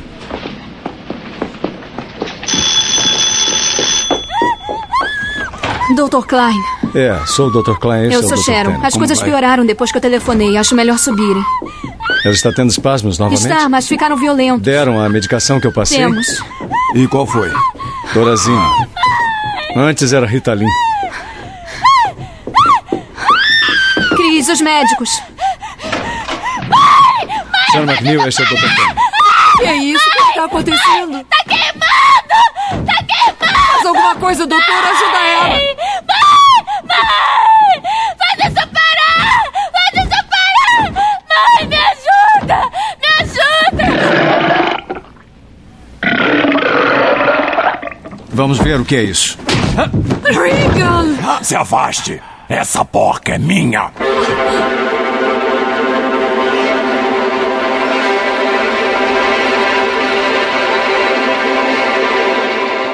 Dr. Klein, É, sou o Dr. Klein. esse eu é o sou Dr. Sharon. As Como coisas vai? pioraram depois que eu telefonei. Acho melhor subirem. Ela está tendo espasmos novamente? Está, mas ficaram violentos. Deram a medicação que eu passei? Temos. E qual foi? Dorazina. Antes era Ritalin. Cris, os médicos. Sr. McNeil, este é o Dr. Klein. Que é isso? O que está acontecendo? Tá queimando! Tá queimando! Faz alguma coisa, doutor. Ajuda ela. Mãe! Mãe! Faz isso parar! Faz isso parar! Mãe, me ajuda! Me ajuda! Vamos ver o que é isso. Regan! Se afaste! Essa porca é minha!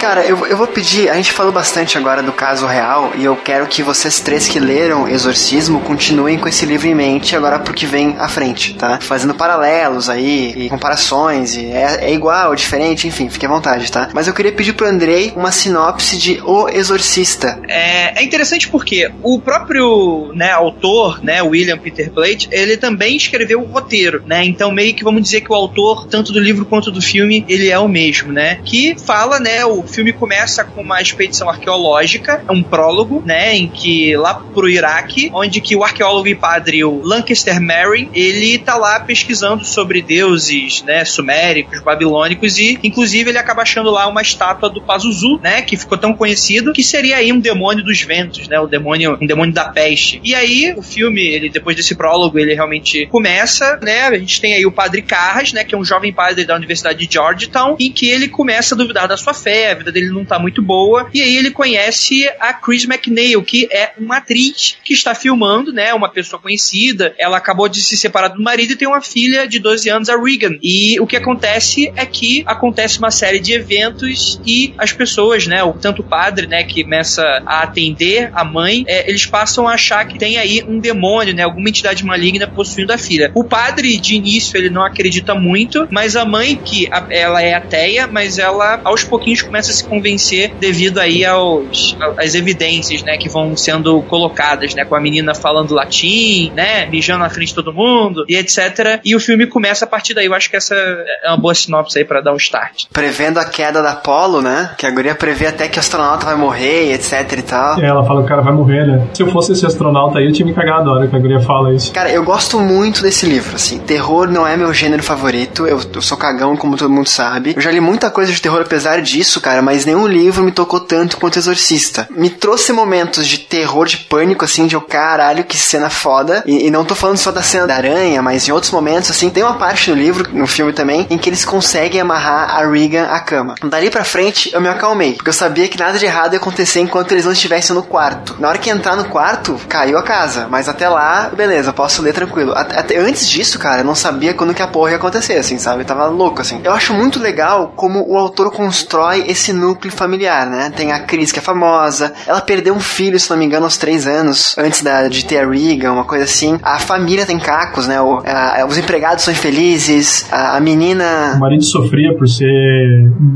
Cara, eu, eu vou pedir, a gente falou bastante agora do caso real e eu quero que vocês três que leram Exorcismo continuem com esse livro em mente agora pro que vem à frente, tá? Fazendo paralelos aí e comparações, e é, é igual, diferente, enfim, fique à vontade, tá? Mas eu queria pedir pro Andrei uma sinopse de O Exorcista. É, é interessante porque o próprio né, autor, né, William Peter Blatty, ele também escreveu o roteiro, né? Então meio que vamos dizer que o autor, tanto do livro quanto do filme, ele é o mesmo, né? Que fala, né, o filme começa com uma expedição arqueológica, um prólogo, né, em que lá pro Iraque, onde que o arqueólogo e padre o Lancaster Mary, ele tá lá pesquisando sobre deuses, né, suméricos, babilônicos e inclusive ele acaba achando lá uma estátua do Pazuzu, né, que ficou tão conhecido, que seria aí um demônio dos ventos, né, o demônio, um demônio da peste. E aí o filme, ele depois desse prólogo, ele realmente começa, né, a gente tem aí o padre Carras, né, que é um jovem padre da Universidade de Georgetown, em que ele começa a duvidar da sua fé, dele não tá muito boa, e aí ele conhece a Chris McNeil, que é uma atriz que está filmando, né, uma pessoa conhecida, ela acabou de se separar do marido e tem uma filha de 12 anos, a Regan. E o que acontece é que acontece uma série de eventos e as pessoas, né, o tanto o padre, né, que começa a atender a mãe, é, eles passam a achar que tem aí um demônio, né, alguma entidade maligna possuindo a filha. O padre, de início, ele não acredita muito, mas a mãe, que a, ela é ateia, mas ela aos pouquinhos começa a se convencer devido aí aos, às evidências, né, que vão sendo colocadas, né, com a menina falando latim, né, mijando na frente de todo mundo e etc. E o filme começa a partir daí. Eu acho que essa é uma boa sinopse aí para dar um start. Prevendo a queda da Apollo, né? Que a guria prevê até que o astronauta vai morrer, etc e tal. É, ela fala que o cara vai morrer, né? Se eu fosse esse astronauta aí, eu tinha me cagado a hora que a guria fala isso. Cara, eu gosto muito desse livro, assim. Terror não é meu gênero favorito. Eu, eu sou cagão, como todo mundo sabe. Eu já li muita coisa de terror apesar disso, cara, mas nenhum livro me tocou tanto quanto Exorcista. Me trouxe momentos de terror, de pânico, assim, de eu, caralho, que cena foda. E, e não tô falando só da cena da aranha, mas em outros momentos, assim, tem uma parte no livro, no filme também, em que eles conseguem amarrar a Regan à cama. Dali pra frente, eu me acalmei, porque eu sabia que nada de errado ia acontecer enquanto eles não estivessem no quarto. Na hora que entrar no quarto, caiu a casa. Mas até lá, beleza, posso ler tranquilo. Até, até antes disso, cara, eu não sabia quando que a porra ia acontecer, assim, sabe? Eu tava louco, assim. Eu acho muito legal como o autor constrói esse núcleo familiar, né? Tem a Cris, que é famosa. Ela perdeu um filho, se não me engano, aos três anos, antes da, de ter a Regan, uma coisa assim. A família tem cacos, né? O, a, os empregados são infelizes. A, a menina. O marido sofria por ser.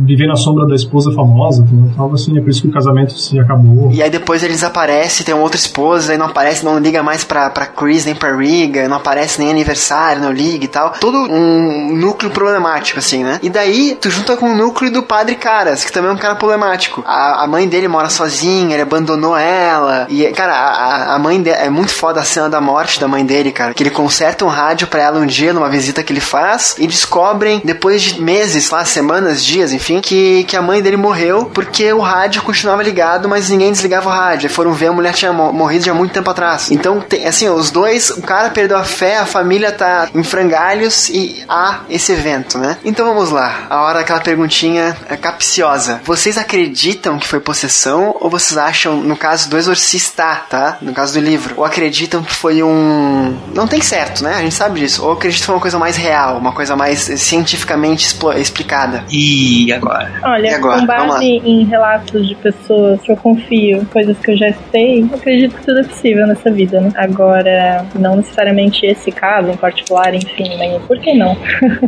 viver na sombra da esposa famosa, algo assim, é por isso que o casamento se acabou. E aí depois ele desaparece, tem uma outra esposa, e não aparece, não liga mais pra, pra Chris nem pra Regan, não aparece nem aniversário, não liga e tal. Todo um núcleo problemático, assim, né? E daí tu junta com o núcleo do padre Caras, que também um cara problemático. A, a mãe dele mora sozinha, ele abandonou ela. E, cara, a, a mãe dele. É muito foda a cena da morte da mãe dele, cara. Que ele conserta um rádio pra ela um dia numa visita que ele faz e descobrem, depois de meses, lá, semanas, dias, enfim, que, que a mãe dele morreu porque o rádio continuava ligado, mas ninguém desligava o rádio. E foram ver a mulher tinha morrido já há muito tempo atrás. Então, tem, assim, os dois, o cara perdeu a fé, a família tá em frangalhos e há esse evento, né? Então vamos lá. A hora aquela perguntinha é capciosa. Vocês acreditam que foi possessão ou vocês acham, no caso do exorcista, tá? No caso do livro, ou acreditam que foi um. Não tem certo, né? A gente sabe disso. Ou acreditam que foi uma coisa mais real, uma coisa mais cientificamente explicada. E agora? Olha, E agora? com Vamos lá. base em relatos de pessoas que eu confio, coisas que eu já sei, eu acredito que tudo é possível nessa vida, né? Agora, não necessariamente esse caso em particular, enfim, mas por que não?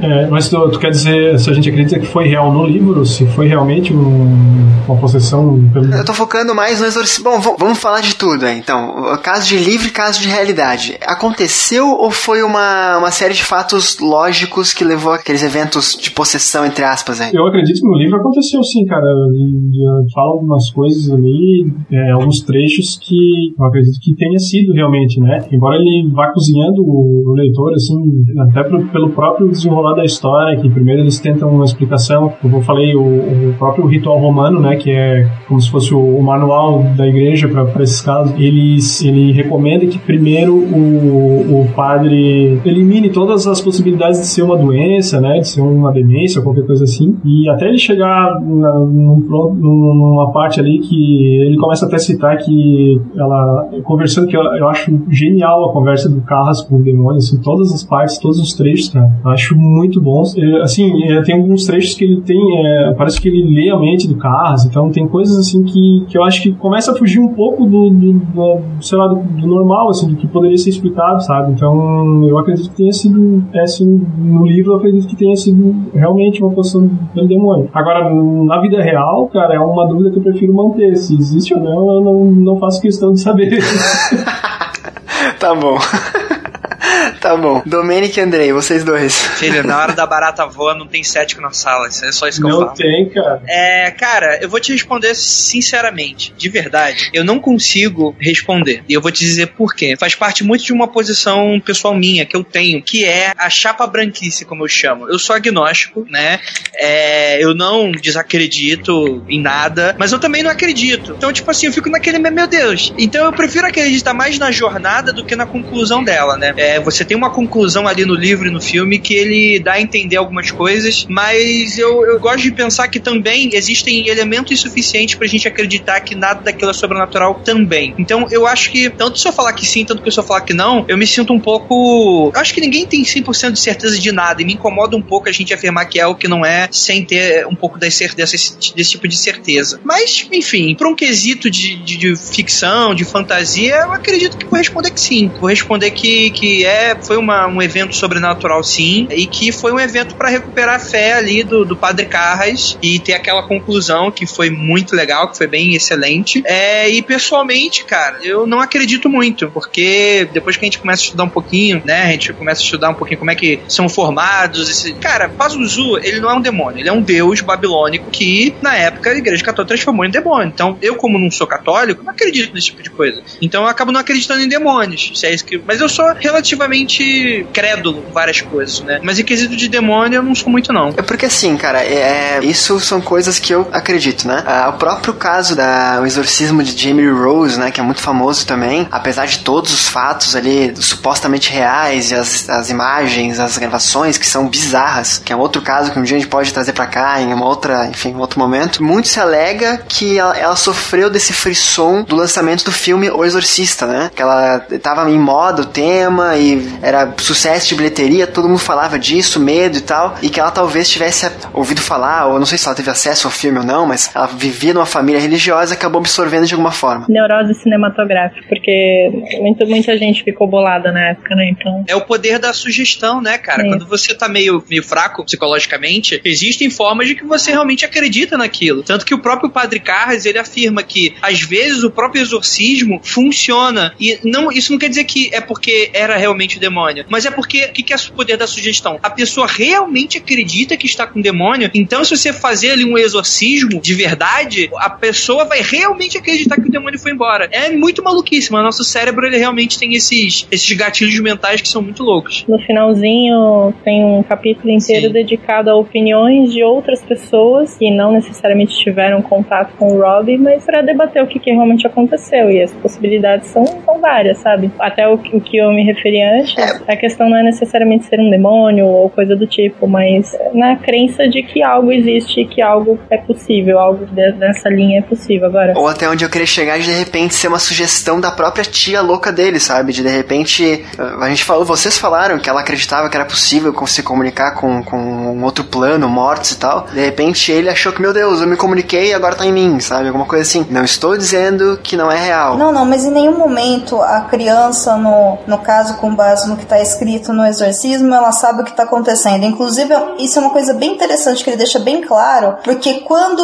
É, mas tu, tu quer dizer se a gente acredita que foi real no livro, se foi realmente um- uma possessão. Eu tô focando mais no exorcismo. Bom, vamos falar de tudo aí, então. Caso de livro e caso de realidade. Aconteceu ou foi uma, uma série de fatos lógicos que levou aqueles eventos de possessão, entre aspas, aí? Eu acredito que no livro aconteceu sim, cara. Fala algumas coisas ali, é, alguns trechos que eu acredito que tenha sido realmente, né? Embora ele vá cozinhando o, leitor, assim, até pelo próprio desenrolar da história, que primeiro eles tentam uma explicação, como eu falei, o, o próprio ritual romano, né? Que é como se fosse o, manual da igreja para esses casos. Eles, ele recomenda que primeiro o, o padre elimine todas as possibilidades de ser uma doença, né? De ser uma demência, qualquer coisa assim. E até ele chegar na, num numa parte ali que ele começa até a citar que ela, conversando, que eu, eu acho genial a conversa do Carras com o demônio, assim, todas as partes, todos os trechos, cara. Eu acho muito bons. É, Assim, é, tem alguns trechos que ele tem, é, parece que ele lê do Carras, então tem coisas assim que, que eu acho que começa a fugir um pouco do, do, do, sei lá, do, do normal, assim, do que poderia ser explicado, sabe? Então, eu acredito que tenha sido, é, assim, no livro eu acredito que tenha sido realmente uma poção pelo demônio. Agora, na vida real, cara, é uma dúvida que eu prefiro manter. Se existe ou não, eu não, não faço questão de saber. tá bom. tá bom. Domênico e Andrei, vocês dois. Filho, na hora da barata voa não tem cético na sala. É só isso que não eu falo. tem, cara. É, cara, eu vou te responder sinceramente, de verdade. Eu não consigo responder. E eu vou te dizer por quê. Faz parte muito de uma posição pessoal minha que eu tenho, que é a chapa branquice, como eu chamo. Eu sou agnóstico, né? É, eu não desacredito em nada, mas eu também não acredito. Então, tipo assim, eu fico naquele, meu Deus. Então eu prefiro acreditar mais na jornada do que na conclusão dela, né? É, você tem uma conclusão ali no livro e no filme que ele dá a entender algumas coisas, mas eu, eu gosto de pensar que também existem elementos suficientes pra gente acreditar que nada daquilo é sobrenatural também. Então eu acho que, tanto se eu falar que sim, tanto que se eu falar que não, eu me sinto um pouco. Eu acho que ninguém tem 100% de certeza de nada e me incomoda um pouco a gente afirmar que é o que não é sem ter um pouco desse, desse, tipo de certeza. Mas, enfim, para um quesito de, de, de, ficção, de fantasia, eu acredito que vou responder que sim. Vou responder que, que é, foi uma, um evento sobrenatural, sim, e que foi um evento para recuperar a fé ali do, do Padre Carras e ter aquela conclusão que foi muito legal, que foi bem excelente. É, e pessoalmente, cara, eu não acredito muito, porque depois que a gente começa a estudar um pouquinho, né, a gente começa a estudar um pouquinho como é que são formados. Esse... Cara, Pazuzu, ele não é um demônio, ele é um deus babilônico que, na época, a igreja católica transformou em demônio. Então, eu, como não sou católico, não acredito nesse tipo de coisa. Então, eu acabo não acreditando em demônios. Se é isso que... Mas eu sou relativamente crédulo em várias coisas, né? Mas em quesito de demônio, eu não sou muito, não. É porque, assim, cara, é... isso são coisas que eu acredito, né? Ah, o próprio caso da o exorcismo de Jamie Rose, né, que é muito famoso também, apesar de todos os fatos ali supostamente reais e as, as imagens, as gravações que são bizarras, que é outro caso que um dia a gente pode trazer para cá em uma outra, enfim, um outro momento. Muito se alega que ela, ela, sofreu desse frisson do lançamento do filme O Exorcista, né? Que ela tava em moda o tema e era sucesso de bilheteria, todo mundo falava disso, medo e tal, e que ela talvez tivesse ouvido falar, ou não sei se ela teve acesso ao filme ou não, mas ela vivia numa família religiosa e acabou absorvendo de alguma forma. Neurose cinematográfica, porque muita, muita gente ficou bolada na época, né? Então. É o poder da sugestão, né, cara? Quando você tá meio, meio fraco psicologicamente, existem formas de que você realmente acredita naquilo. Tanto que o próprio Padre Carras, ele afirma que, às vezes, o próprio exorcismo funciona. E não, isso não quer dizer que é porque era realmente o demônio, mas é porque, o que, que é o poder da sugestão? A pessoa realmente acredita que está com demônio, então se você fazer ali um exorcismo de verdade, a pessoa vai realmente acreditar que o demônio foi embora. É muito maluquíssimo. O nosso cérebro, ele realmente tem esses, esses gatilhos mentais que são muito loucos. No finalzinho, tem um capítulo inteiro Sim. dedicado a opiniões de outras pessoas que não necessariamente tiveram contato com o Rob, mas para debater o que, que, realmente aconteceu. E as possibilidades são, são várias, sabe? Até o, o que eu me referi antes, a questão não é necessariamente ser um demônio ou coisa do tipo, mas na crença de que algo existe, que algo é possível, algo dessa linha é possível agora. Ou até onde eu queria chegar de de repente ser uma sugestão da própria tia louca dele, sabe? De de repente, a gente falou, vocês falaram que ela acreditava que era possível se comunicar com, com um outro plano, mortos e tal. De repente ele achou que, meu Deus, eu me comuniquei e agora tá em mim, sabe? Alguma coisa assim. Não estou dizendo que não é real. Não, não, mas em nenhum momento a criança, no, no caso com base no que tá escrito no exorcismo, ela sabe o que tá acontecendo. Inclusive, isso é uma coisa bem interessante que ele deixa bem claro, porque quando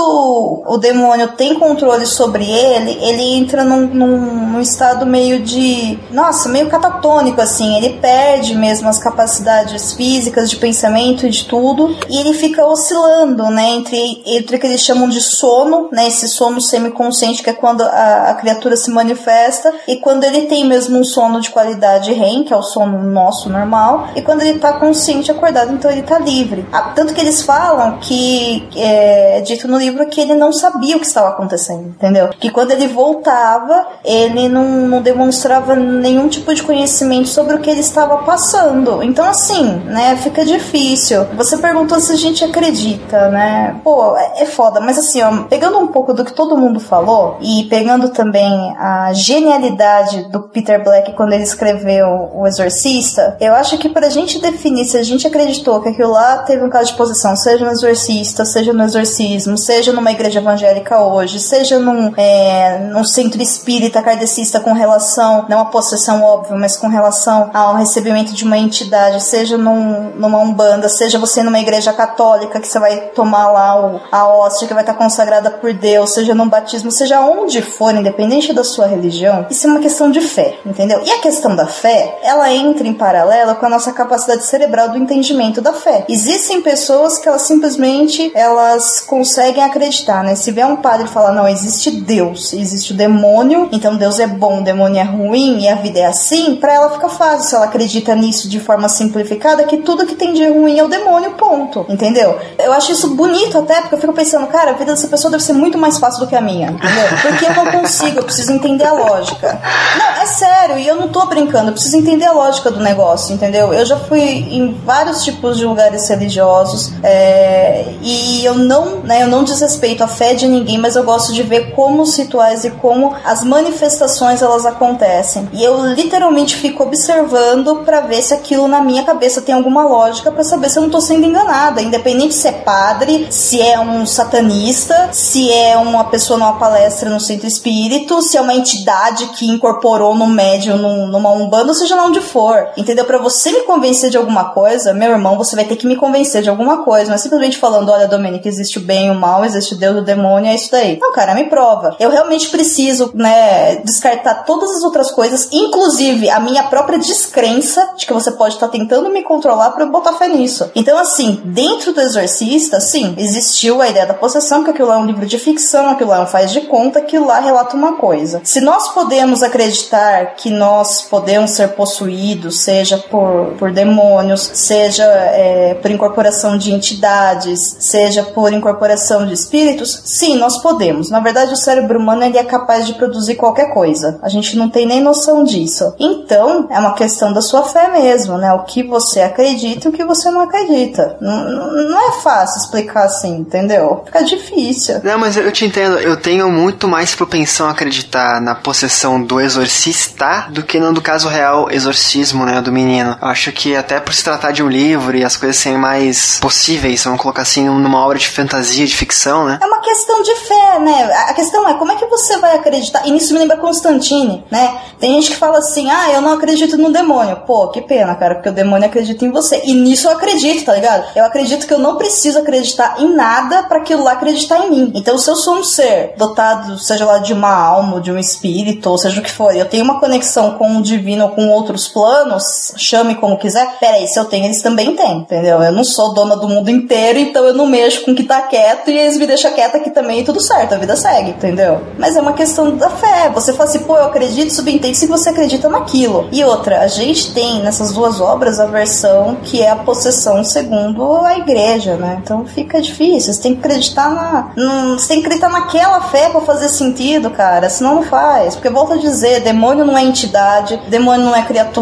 o demônio tem controle sobre ele, ele entra num, num, num estado meio de. Nossa, meio catatônico, assim. Ele perde mesmo as capacidades físicas, de pensamento e de tudo. E ele fica oscilando, né? Entre, entre o que eles chamam de sono, né? Esse sono semiconsciente, que é quando a, a criatura se manifesta. E quando ele tem mesmo um sono de qualidade REM, que é o sono nosso normal. E quando ele tá consciente, acordado, então ele tá livre. Ah, tanto que eles falam que é dito no livro que ele não sabia o que estava acontecendo, entendeu? Que quando ele voltava, ele não, não demonstrava nenhum tipo de conhecimento sobre o que ele estava passando. Então, assim, né, fica difícil. Você perguntou se a gente acredita, né? Pô, é, é foda, mas assim, ó, pegando um pouco do que todo mundo falou e pegando também a genialidade do Peter Black quando ele escreveu O Exorcista, eu acho que pra gente definir se a gente acreditou que aquilo lá teve um caso de posição, seja no Exorcista, seja no Exorcismo, seja numa igreja evangélica hoje, seja num, é, num centro espírita kardecista com relação, não a possessão óbvia, mas com relação ao recebimento de uma entidade, seja num, numa umbanda, seja você numa igreja católica que você vai tomar lá o, a hóstia que vai estar consagrada por Deus, seja num batismo, seja onde for, independente da sua religião, isso é uma questão de fé, entendeu? E a questão da fé, ela entra em paralelo com a nossa capacidade cerebral do entendimento da fé. Existem pessoas que elas simplesmente elas conseguem acreditar, né? Se vier um padre falar não existe Deus, existe o demônio, então Deus é bom, o demônio é ruim e a vida é assim, para ela fica fácil se ela acredita nisso de forma simplificada que tudo que tem de ruim é o demônio, ponto. Entendeu? Eu acho isso bonito até porque eu fico pensando, cara, a vida dessa pessoa deve ser muito mais fácil do que a minha, entendeu? Porque eu não consigo, eu preciso entender a lógica. Não, é sério, e eu não tô brincando, eu preciso entender a lógica do negócio, entendeu? Eu já fui em vários tipos de lugares religiosos é, e eu não, né, eu não desrespeito a fé de ninguém, mas eu gosto de ver como os rituais e como as manifestações elas acontecem. E eu literalmente fico observando para ver se aquilo na minha cabeça tem alguma lógica para saber se eu não tô sendo enganada, independente se é padre, se é um satanista, se é uma pessoa numa palestra no centro espírito, se é uma entidade que incorporou no médium numa umbanda, ou seja lá onde for. Entendeu? Para você me convencer de alguma coisa, meu irmão, você vai ter que me convencer de alguma coisa. Não é simplesmente falando, olha, Domênica, existe o bem e o mal, existe o Deus e o demônio, é isso daí. Não, cara, me prova. Eu realmente preciso, né, descartar todas as outras coisas, inclusive a minha própria descrença de que você pode estar tá tentando me controlar para eu botar fé nisso. Então, assim, dentro do exorcista, sim, existiu a ideia da possessão, que aquilo lá é um livro de ficção, aquilo lá é um faz de conta, aquilo lá relata uma coisa. Se nós podemos acreditar que nós podemos ser possuídos, seja por, por demônios, seja é, por incorporação de entidades, seja por incorporação de espíritos, sim, nós podemos. Na verdade, o cérebro humano ele é capaz de produzir qualquer coisa. A gente não tem nem noção disso. Então, é uma questão da sua fé mesmo, né? O que você acredita e o que você não acredita. Não, não é fácil explicar assim, entendeu? Fica difícil. Não, mas eu te entendo. Eu tenho muito mais propensão a acreditar na possessão do exorcista do que no caso real exorcismo, né, do menino. Acho que até por se tratar de um livro e as coisas serem mais possíveis, vamos colocar assim, numa obra de fantasia, de ficção, né? É uma questão de fé, né? A questão é como é que você vai acreditar? E nisso me lembra Constantine, né? Tem gente que fala assim, ah, eu não acredito no demônio. Pô, que pena, cara, porque o demônio acredita em você. E nisso eu acredito, tá ligado? Eu acredito que eu não preciso acreditar em nada para aquilo lá acreditar em mim. Então, se eu sou um ser dotado, seja lá de uma alma, de um espírito, ou seja o que for, eu tenho uma conexão com o divino ou com outros planos, chame como quiser. Peraí, se eu tenho, eles também têm, entendeu? Eu não sou dona do mundo inteiro, então eu não mexo com o que tá quieto e eles me deixam quieta aqui também e tudo certo, a vida segue, entendeu? Mas é uma questão da fé. Você fala assim, pô, eu acredito, subentende se você acredita naquilo. E outra, a gente tem nessas duas obras a versão que é a possessão segundo a igreja, né? Então fica difícil. Você tem que acreditar na. Você tem que acreditar naquela fé pra fazer sentido, cara. Senão não faz. Porque volta a dizer, demônio não é entidade, demônio não é criatura,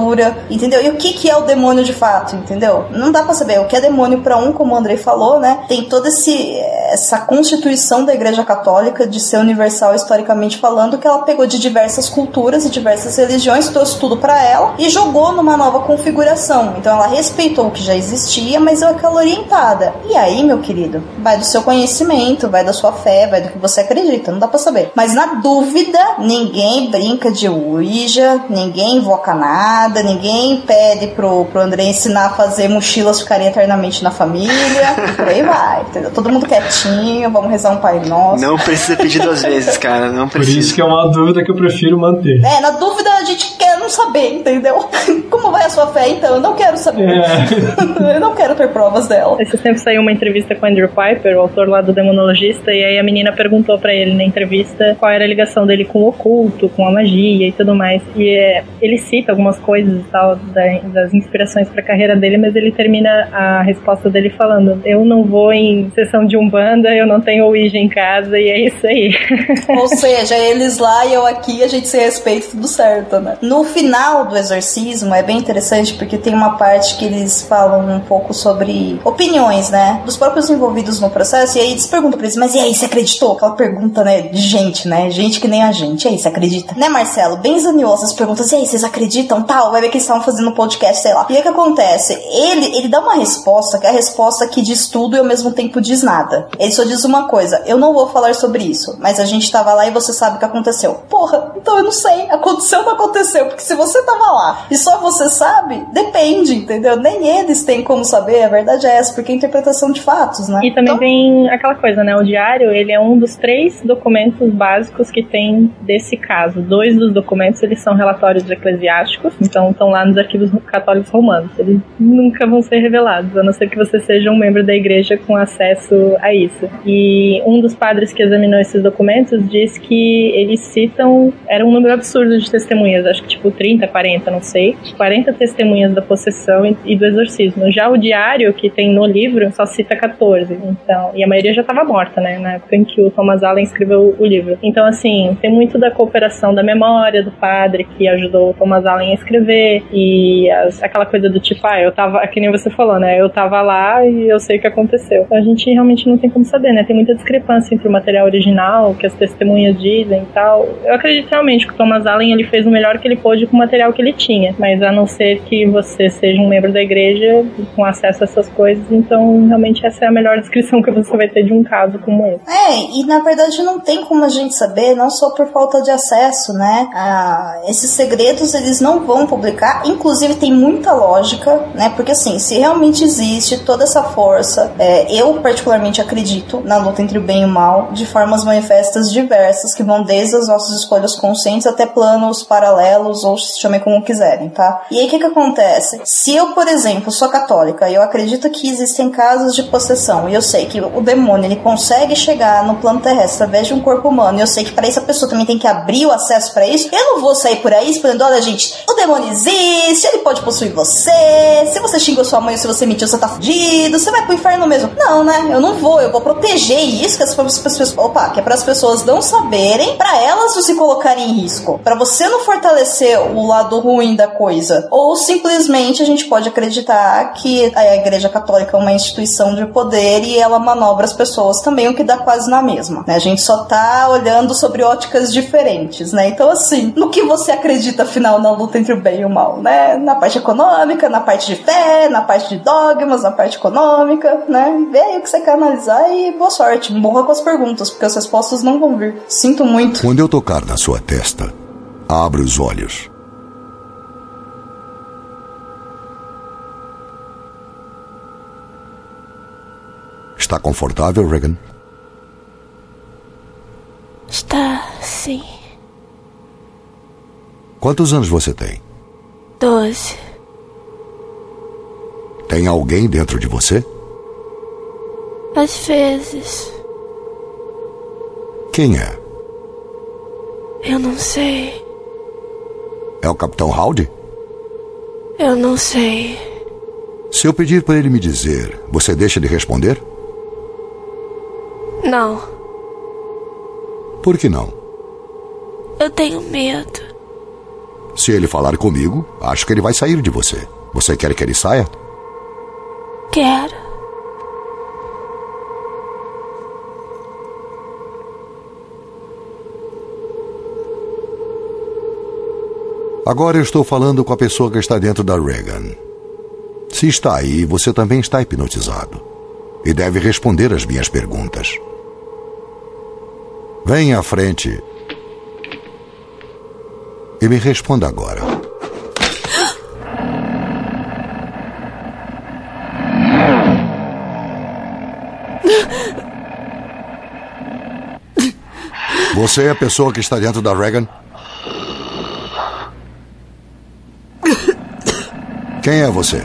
entendeu? E o que, que é o demônio de fato, entendeu? Não dá pra saber. O que é demônio para um, como o Andrei falou, né? Tem toda essa constituição da Igreja Católica de ser universal historicamente falando, que ela pegou de diversas culturas e diversas religiões, trouxe tudo para ela e jogou numa nova configuração. Então ela respeitou o que já existia, mas é aquela orientada. E aí, meu querido, vai do seu conhecimento, vai da sua fé, vai do que você acredita, não dá para saber. Mas na dúvida, ninguém brinca de Ouija, ninguém invoca nada, ninguém pede pro, pro André ensinar a fazer mochilas ficarem eternamente na família, e por aí vai, entendeu? Todo mundo quietinho, vamos rezar um Pai Nosso. Não precisa pedir duas vezes, cara, não precisa. Por isso que é uma dúvida que eu prefiro manter. É, na dúvida a gente quer não saber, entendeu? Como vai a sua fé, então? Eu não quero saber. É. eu não quero ter provas dela. Esse tempo saiu uma entrevista com Andrew Piper, o autor lá do Demonologista, e aí a menina perguntou para ele na entrevista qual era a ligação dele com o oculto, com a magia e tudo mais. E é, ele cita algumas coisas e tal da, das inspirações para a carreira dele, mas ele termina a resposta dele falando: Eu não vou em sessão de umbanda, eu não tenho Ouija em casa e é isso aí. Ou seja, eles lá e eu aqui, a gente se respeita tudo certo, né? No final do exorcismo é bem interessante porque tem uma parte que eles falam um pouco sobre opiniões, né? Dos próprios envolvidos no processo, e aí eles perguntam pra eles, mas e aí, você acreditou? Aquela pergunta, né, de gente, né? Gente que nem a gente. E aí, você acredita? Né, Marcelo? Bem zaniosas perguntas, e aí, vocês acreditam? Tal, vai ver que eles estavam fazendo um podcast, sei lá. E o que acontece? Ele, ele dá uma resposta que é a resposta que diz tudo e ao mesmo tempo diz nada. Ele só diz uma coisa, eu não vou falar sobre isso, mas a gente tava lá e você sabe o que aconteceu. Porra, então eu não sei. Aconteceu ou não aconteceu? Porque se você tava lá e só você sabe, depende, entendeu? Nem eles têm como saber, a verdade é essa, porque é interpretação de fatos, né? E também então... tem aquela coisa, né? O diário, ele é um dos três documentos básicos que tem desse caso. Dois dos documentos, eles são relatórios eclesiásticos, Então estão lá nos arquivos católicos romanos. Eles nunca vão ser revelados, a não ser que você seja um membro da igreja com acesso a isso. E um dos padres que examinou esses documentos diz que eles citam, era um número absurdo de testemunhas, acho que tipo 30, 40, não sei, 40 testemunhas da possessão e do exorcismo. Já o diário que tem no livro só cita 14, então, e a maioria já estava morta, né, na época em que o Thomas Allen escreveu o livro. Então, assim, tem muito da cooperação da memória do padre que ajudou o Thomas Allen a escrever e as, aquela coisa do tipo, ah, eu tava, que nem você falou, né, eu tava lá e eu sei o que aconteceu. A gente realmente não tem como saber, né, tem muita discrepância entre o material original, que as testemunhas dizem e tal. Eu acredito realmente que o Thomas Allen ele fez o melhor que ele pôde com o material que ele tinha, mas a não ser que você seja um membro da igreja com acesso a essas coisas, então realmente essa é a melhor descrição que você vai ter de um caso como esse. É, e na verdade não tem como a gente saber, não só por falta de acesso, né? Ah, esses segredos eles não vão publicar, inclusive tem muita lógica, né? Porque assim, se realmente existe toda essa força, é, eu particularmente acredito na luta entre o bem e o mal de formas manifestas diversas que vão desde as nossas escolhas conscientes até planos paralelos ou se chamem como quiserem, tá? E aí o que que acontece? Se eu, por exemplo, sou católica e eu acredito que existem casos de possessão e eu sei que o demônio ele consegue chegar no plano terrestre através de um corpo humano e eu sei que para isso a pessoa também tem que abrir o acesso para isso, eu não vou sair por aí esperando, olha gente, o demônio existe, ele pode possuir você, se você xingou sua mãe ou se você mentiu, você tá fudido, você vai pro inferno mesmo. Não, né? Eu não vou, eu vou proteger isso que as pessoas, opa, que é para as pessoas não saberem, para elas não se colocarem em risco, para você não fortalecer o lado ruim da coisa. Ou simplesmente a gente pode acreditar que a Igreja Católica é uma instituição de poder e ela manobra as pessoas também, o que dá quase na mesma. Né? A gente só tá olhando sobre óticas diferentes, né? Então, assim, no que você acredita, afinal, na luta entre o bem e o mal, né? Na parte econômica, na parte de fé, na parte de dogmas, na parte econômica, né? Vê aí o que você quer analisar e boa sorte. Morra com as perguntas, porque as respostas não vão vir. Sinto muito. Quando eu tocar na sua testa, abre os olhos. Está confortável, Regan? Está, sim. Quantos anos você tem? Doze. Tem alguém dentro de você? Às vezes. Quem é? Eu não sei. É o Capitão Howdy? Eu não sei. Se eu pedir para ele me dizer, você deixa de responder? Não. Por que não? Eu tenho medo. Se ele falar comigo, acho que ele vai sair de você. Você quer que ele saia? Quero. Agora eu estou falando com a pessoa que está dentro da Reagan. Se está aí, você também está hipnotizado. E deve responder às minhas perguntas. Venha à frente. E me responda agora. Você é a pessoa que está dentro da Reagan? Quem é você?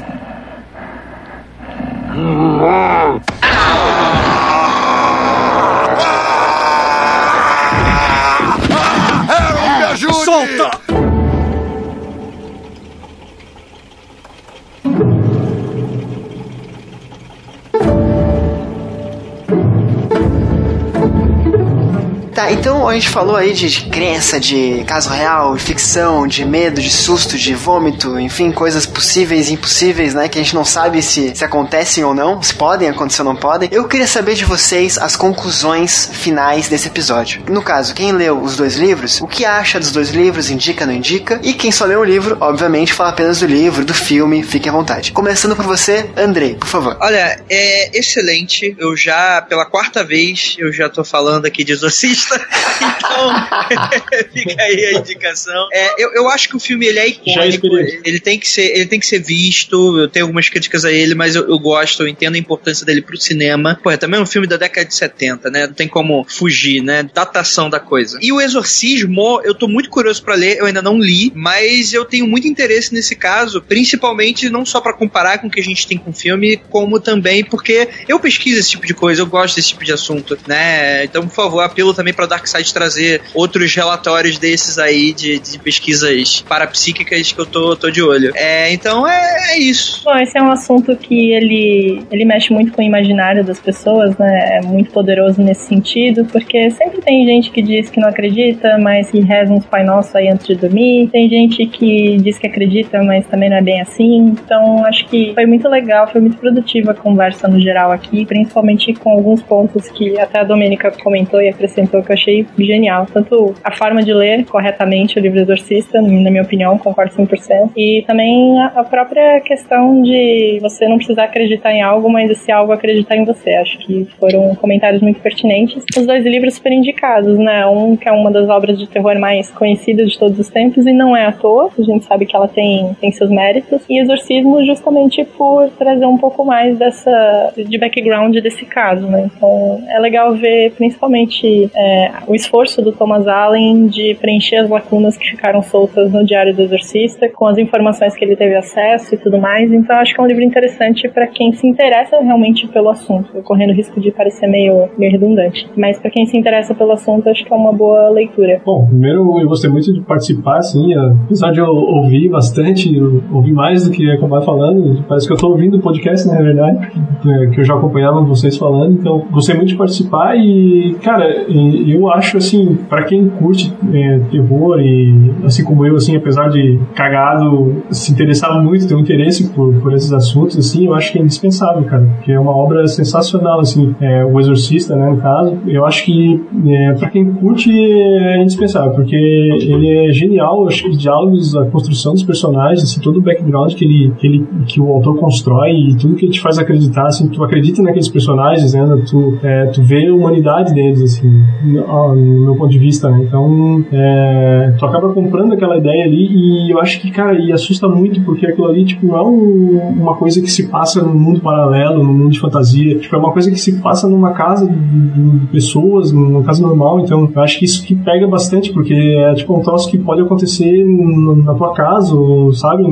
Então a gente falou aí de, de crença, de caso real, de ficção, de medo, de susto, de vômito, enfim, coisas possíveis e impossíveis, né? Que a gente não sabe se, se acontecem ou não, se podem acontecer ou não podem. Eu queria saber de vocês as conclusões finais desse episódio. No caso, quem leu os dois livros, o que acha dos dois livros, indica, não indica? E quem só leu o livro, obviamente, fala apenas do livro, do filme, fique à vontade. Começando por você, Andrei, por favor. Olha, é excelente. Eu já, pela quarta vez, eu já tô falando aqui de Exorcista. Então, fica aí a indicação. É, eu, eu acho que o filme ele é icônico. Ele tem, que ser, ele tem que ser visto. Eu tenho algumas críticas a ele, mas eu, eu gosto, eu entendo a importância dele pro cinema. Pô, é também um filme da década de 70, né? Não tem como fugir, né? Datação da coisa. E o Exorcismo, eu tô muito curioso para ler, eu ainda não li, mas eu tenho muito interesse nesse caso, principalmente não só para comparar com o que a gente tem com o filme, como também porque eu pesquiso esse tipo de coisa, eu gosto desse tipo de assunto, né? Então, por favor, apelo também para Darkseid trazer outros relatórios desses aí de, de pesquisas parapsíquicas que eu tô, tô de olho. É, então é, é, isso. Bom, esse é um assunto que ele, ele mexe muito com o imaginário das pessoas, né? É muito poderoso nesse sentido, porque sempre tem gente que diz que não acredita, mas que reza uns Pai Nosso aí antes de dormir. Tem gente que diz que acredita, mas também não é bem assim. Então, acho que foi muito legal, foi muito produtiva a conversa no geral aqui, principalmente com alguns pontos que até a Domênica comentou e acrescentou que eu achei genial. Tanto a forma de ler corretamente o livro Exorcista, na minha opinião, concordo 100%, e também a própria questão de você não precisar acreditar em algo, mas esse algo acreditar em você. Acho que foram comentários muito pertinentes. Os dois livros super indicados, né? Um que é uma das obras de terror mais conhecidas de todos os tempos e não é à toa, a gente sabe que ela tem, tem seus méritos. E Exorcismo justamente por trazer um pouco mais dessa de background desse caso, né? Então é legal ver principalmente é, o esforço do Thomas Allen de preencher as lacunas que ficaram soltas no Diário do Exorcista com as informações que ele teve acesso e tudo mais. Então acho que é um livro interessante para quem se interessa realmente pelo assunto, correndo risco de parecer meio, meio redundante. Mas para quem se interessa pelo assunto, acho que é uma boa leitura. Bom, primeiro eu gostei muito de participar, assim, apesar de eu ouvir bastante, ouvir mais do que acabar falando, parece que eu tô ouvindo o podcast, né, na verdade, que eu já acompanhava vocês falando, então gostei muito de participar e, cara, eu acho, assim, para quem curte é, terror e, assim como eu, assim, apesar de cagado, se interessar muito, ter um interesse por, por esses assuntos, assim, eu acho que é indispensável, cara, porque é uma obra sensacional, assim, é, O Exorcista, né, no caso, eu acho que é, para quem curte é indispensável, porque ele é genial, acho que os diálogos, a construção dos personagens, assim, todo o background que ele, que ele que o autor constrói e tudo que te faz acreditar, assim, tu acredita naqueles personagens, né, tu, é, tu vê a humanidade deles, assim, no, meu ponto de vista, né, então é, tu acaba comprando aquela ideia ali e eu acho que, cara, e assusta muito porque aquilo ali, tipo, não é um, uma coisa que se passa num mundo paralelo, num mundo de fantasia, tipo, é uma coisa que se passa numa casa de, de pessoas, numa casa normal, então eu acho que isso que pega bastante, porque é tipo um troço que pode acontecer na tua casa, sabe?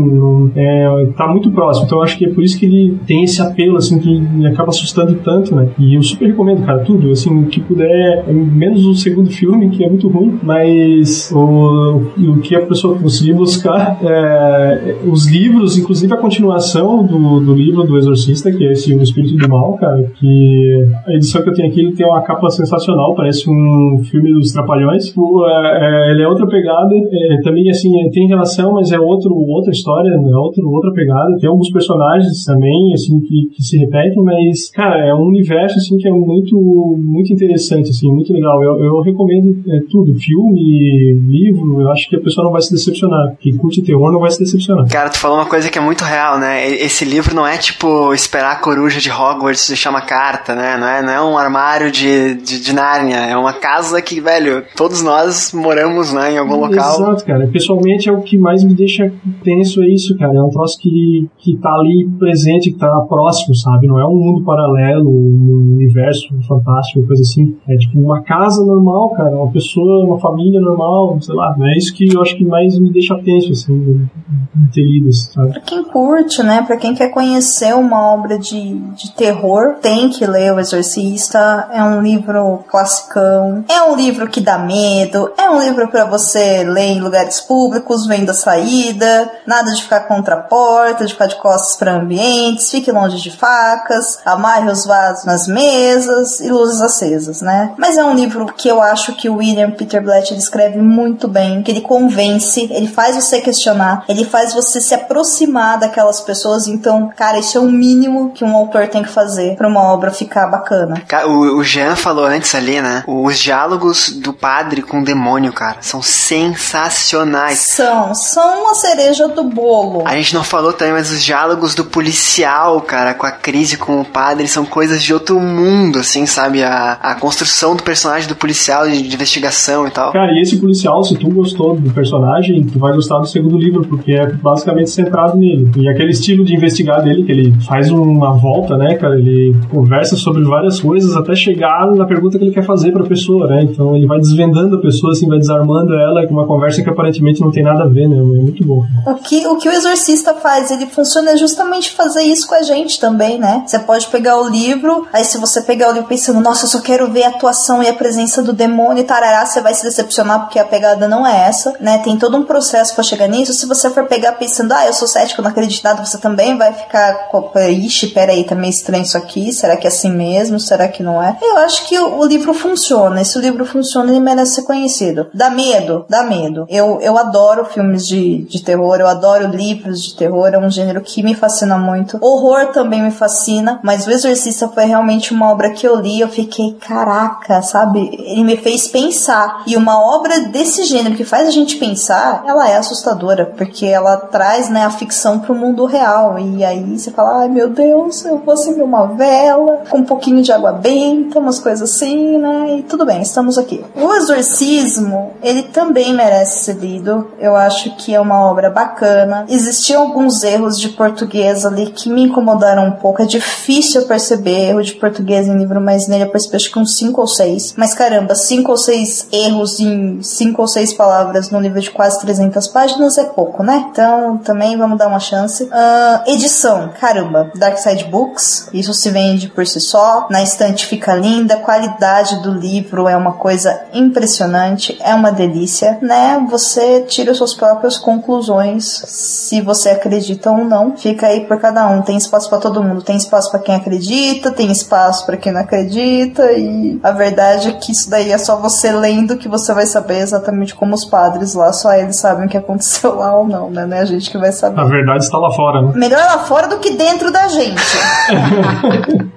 É, tá muito próximo. Então eu acho que é por isso que ele tem esse apelo, assim, que acaba assustando tanto, né? E eu super recomendo, cara, tudo. Assim, que puder, menos o segundo filme, que é muito ruim, mas o, o que a pessoa conseguir buscar, é, os livros, inclusive a continuação do, do livro do Exorcista, que é esse O Espírito do Mal, cara, que a edição que eu tenho aqui, ele tem uma capa sensacional, parece um filme dos Trapalhões. O, é, é, ele é outra pegada, é, também assim, tem relação, mas é outro, outra história, é outro, outra pegada. Tem alguns personagens também, assim, que, que se repetem, mas, cara, é um universo, assim, que é muito, muito interessante, assim, muito legal. Eu, eu recomendo é, tudo, filme, livro, eu acho que a pessoa não vai se decepcionar. Quem curte terror não vai se decepcionar. Cara, tu falou uma coisa que é muito real, né? Esse livro não é tipo esperar a coruja de Hogwarts deixar uma carta, né? Não é, não é um armário de, de, de Nárnia, é uma casa que, velho, todos nós moramos, né, em algum local. Exato, cara. Pessoalmente é o que mais me deixa tenso é isso, cara. É um troço que, que tá ali presente, que tá próximo, sabe? Não é um mundo paralelo, um universo fantástico, coisa assim. É tipo uma casa normal, cara. Uma pessoa, uma família normal, sei lá. É isso que eu acho que mais me deixa tenso, assim, de sabe? Pra quem curte, né? Pra quem quer conhecer uma obra de, de terror, tem que ler O Exorcista. É um livro classicão. É um livro que dá medo. É um livro para você ler em lugares públicos, vendo a saída. Nada de ficar contra a porta, de ficar de costas para ambientes. Fique longe de facas. Amarre os vasos nas mesas e luzes acesas, né? Mas é um livro que eu acho que o William Peter Blatt escreve muito bem, que ele convence, ele faz você questionar, ele faz você se aproximar daquelas pessoas. Então, cara, isso é o mínimo que um autor tem que fazer para uma obra ficar bacana. O, o Jean falou antes ali, né? Os diálogos do padre com o demônio, cara, são sensacionais. São, são uma cereja do bolo. A gente não falou também, mas os diálogos do policial, cara, com a crise com o padre, são coisas de outro mundo, assim, sabe? A, a construção do personagem do policial de, de investigação e tal. Cara, e esse policial, se tu gostou do personagem, tu vai gostar do segundo livro, porque é basicamente centrado nele. E aquele estilo de investigar dele, que ele faz uma volta, né, cara? Ele conversa sobre várias coisas até chegar na pergunta que ele quer fazer pra pessoa, né? Então ele vai desvendando a pessoa, assim, vai desarmando ela com uma conversa que aparentemente não tem nada a ver, né? É muito bom. O que, o que o exorcista faz, ele funciona justamente fazer isso com a gente também, né? Você pode pegar o livro, aí se você pegar o livro pensando, nossa, eu só quero ver a atuação e a presença do demônio e tarará, você vai se decepcionar porque a pegada não é essa, né? Tem todo um processo para chegar nisso. Se você for pegar pensando, ah, eu sou cético, não acredito nada, você também vai ficar, ixi, peraí, tá meio estranho isso aqui, será que é assim mesmo? Será que não é? Eu acho que o, o livro funciona, e se o livro funciona, ele merece ser conhecido. Dá medo? Dá medo. Eu, eu adoro filmes de, de terror, eu adoro livros de terror, é um gênero que me fascina muito. Horror também me fascina, mas O Exorcista foi realmente uma obra que eu li, eu fiquei, caraca, sabe? Ele me fez pensar. E uma obra desse gênero que faz a gente pensar, ela é assustadora, porque ela traz, né, a ficção pro mundo real. E aí você fala, ai meu Deus, eu vou acender uma vela com um pouquinho de água benta, umas coisas assim, né? E tudo bem, estamos aqui. O Exorcismo, ele também merece ser lido. Eu acho que é uma obra bacana. Existiam alguns erros de português ali que me incomodaram um pouco. É difícil perceber erro de português em livro, mas nele eu percebi acho que uns 5 ou 6. Mas caramba, 5 ou 6 erros em 5 ou 6 palavras no livro de quase 300 páginas é pouco, né? Então também vamos dar uma chance. Uh, edição, caramba, Dark Side Books, isso se vende por si só. Na estante fica linda, qualidade do livro é uma coisa impressionante, é uma delícia, né? Você tira suas próprias conclusões, se você acredita ou não. Fica aí por cada um. Tem espaço para todo mundo. Tem espaço para quem acredita, tem espaço para quem não acredita e a verdade é que isso daí é só você lendo que você vai saber exatamente como os padres lá, só eles sabem o que aconteceu lá ou não, né? Não é a gente que vai saber. A verdade está lá fora, né? Melhor lá fora do que dentro da gente.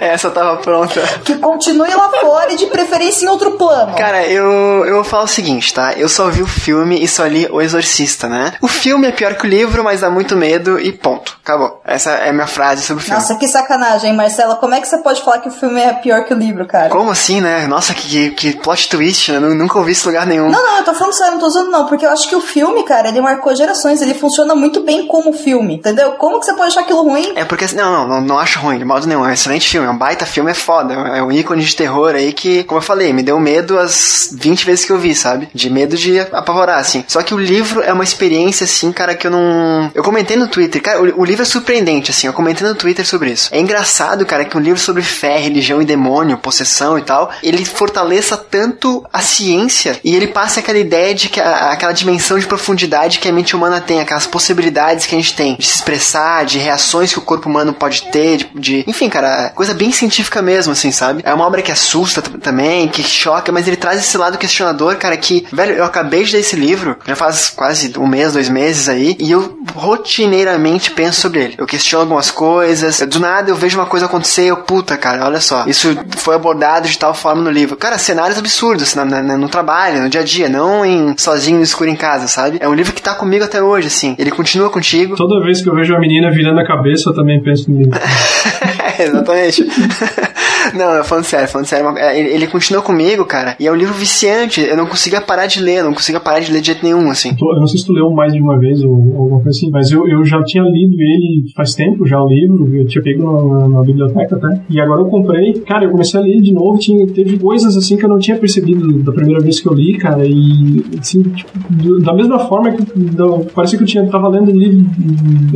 Essa tava pronta. Que continue lá fora e de preferência em outro plano. Cara, eu, eu vou falar o seguinte, tá? Eu só vi o filme e só li O Exorcista, né? O filme é pior que o livro, mas dá muito medo e ponto. Acabou. Essa é a minha frase sobre o filme. Nossa, que sacanagem, Marcela. Como é que você pode falar que o filme é pior que o livro, cara? Como assim, né? Nossa, que, que plot twist, né? Nunca ouvi isso em lugar nenhum. Não, não, eu tô falando sério, não tô usando não, porque eu acho que o filme, cara, ele marcou gerações, ele funciona muito bem como filme, entendeu? Como que você pode achar aquilo ruim? É porque, não, não, não, não acho ruim, de modo nenhum. É um excelente filme, é um baita filme, é foda. É um ícone de terror aí que, como eu falei, me deu medo as 20 vezes que eu vi, sabe? De medo de apavorar, assim. Só que o livro é uma experiência, assim, cara, que eu não. Eu comentei no Twitter, cara, o, o livro é surpreendente, assim, eu comentei no Twitter sobre isso. É engraçado, cara, que um livro sobre fé, religião e demônio, possessão e tal, ele fortaleça tanto a ciência e ele passa aquela ideia de que a, aquela dimensão de profundidade que a mente humana tem, aquelas possibilidades que a gente tem de se expressar, de reações que o corpo humano pode ter, de, de enfim, cara, coisa bem científica mesmo, assim, sabe? É uma obra que assusta também, que choca, mas ele traz esse lado questionador, cara, que, velho, eu acabei de ler esse livro, já faz quase um mês, dois meses aí, e eu rotineiramente penso sobre ele. Eu questiono algumas coisas, do nada eu vejo uma coisa acontecer, eu, puta, cara, olha só, isso foi abordado de tal forma no livro. Cara, cenários absurdos no, no, no trabalho, no dia a dia, não em sozinho no escuro em casa, sabe? É um livro que tá comigo até hoje, assim. Ele continua contigo. Toda vez que eu vejo a menina virando a cabeça, eu também penso no livro. Exatamente. não, falando sério, falando sério, ele, ele continua comigo, cara, e é um livro viciante. Eu não conseguia parar de ler, não conseguia parar de ler de jeito nenhum, assim. Eu não sei se tu leu mais de uma vez ou, ou alguma coisa assim, mas eu, eu já tinha lido ele faz tempo já o livro, eu tinha pego na, na, biblioteca até, e agora eu comprei. Cara, eu comecei a ler de novo, tinha, teve coisas assim que eu não tinha percebido da primeira vez que eu li, cara, e assim, tipo, da mesma forma que da, parecia que eu tinha, tava lendo o livro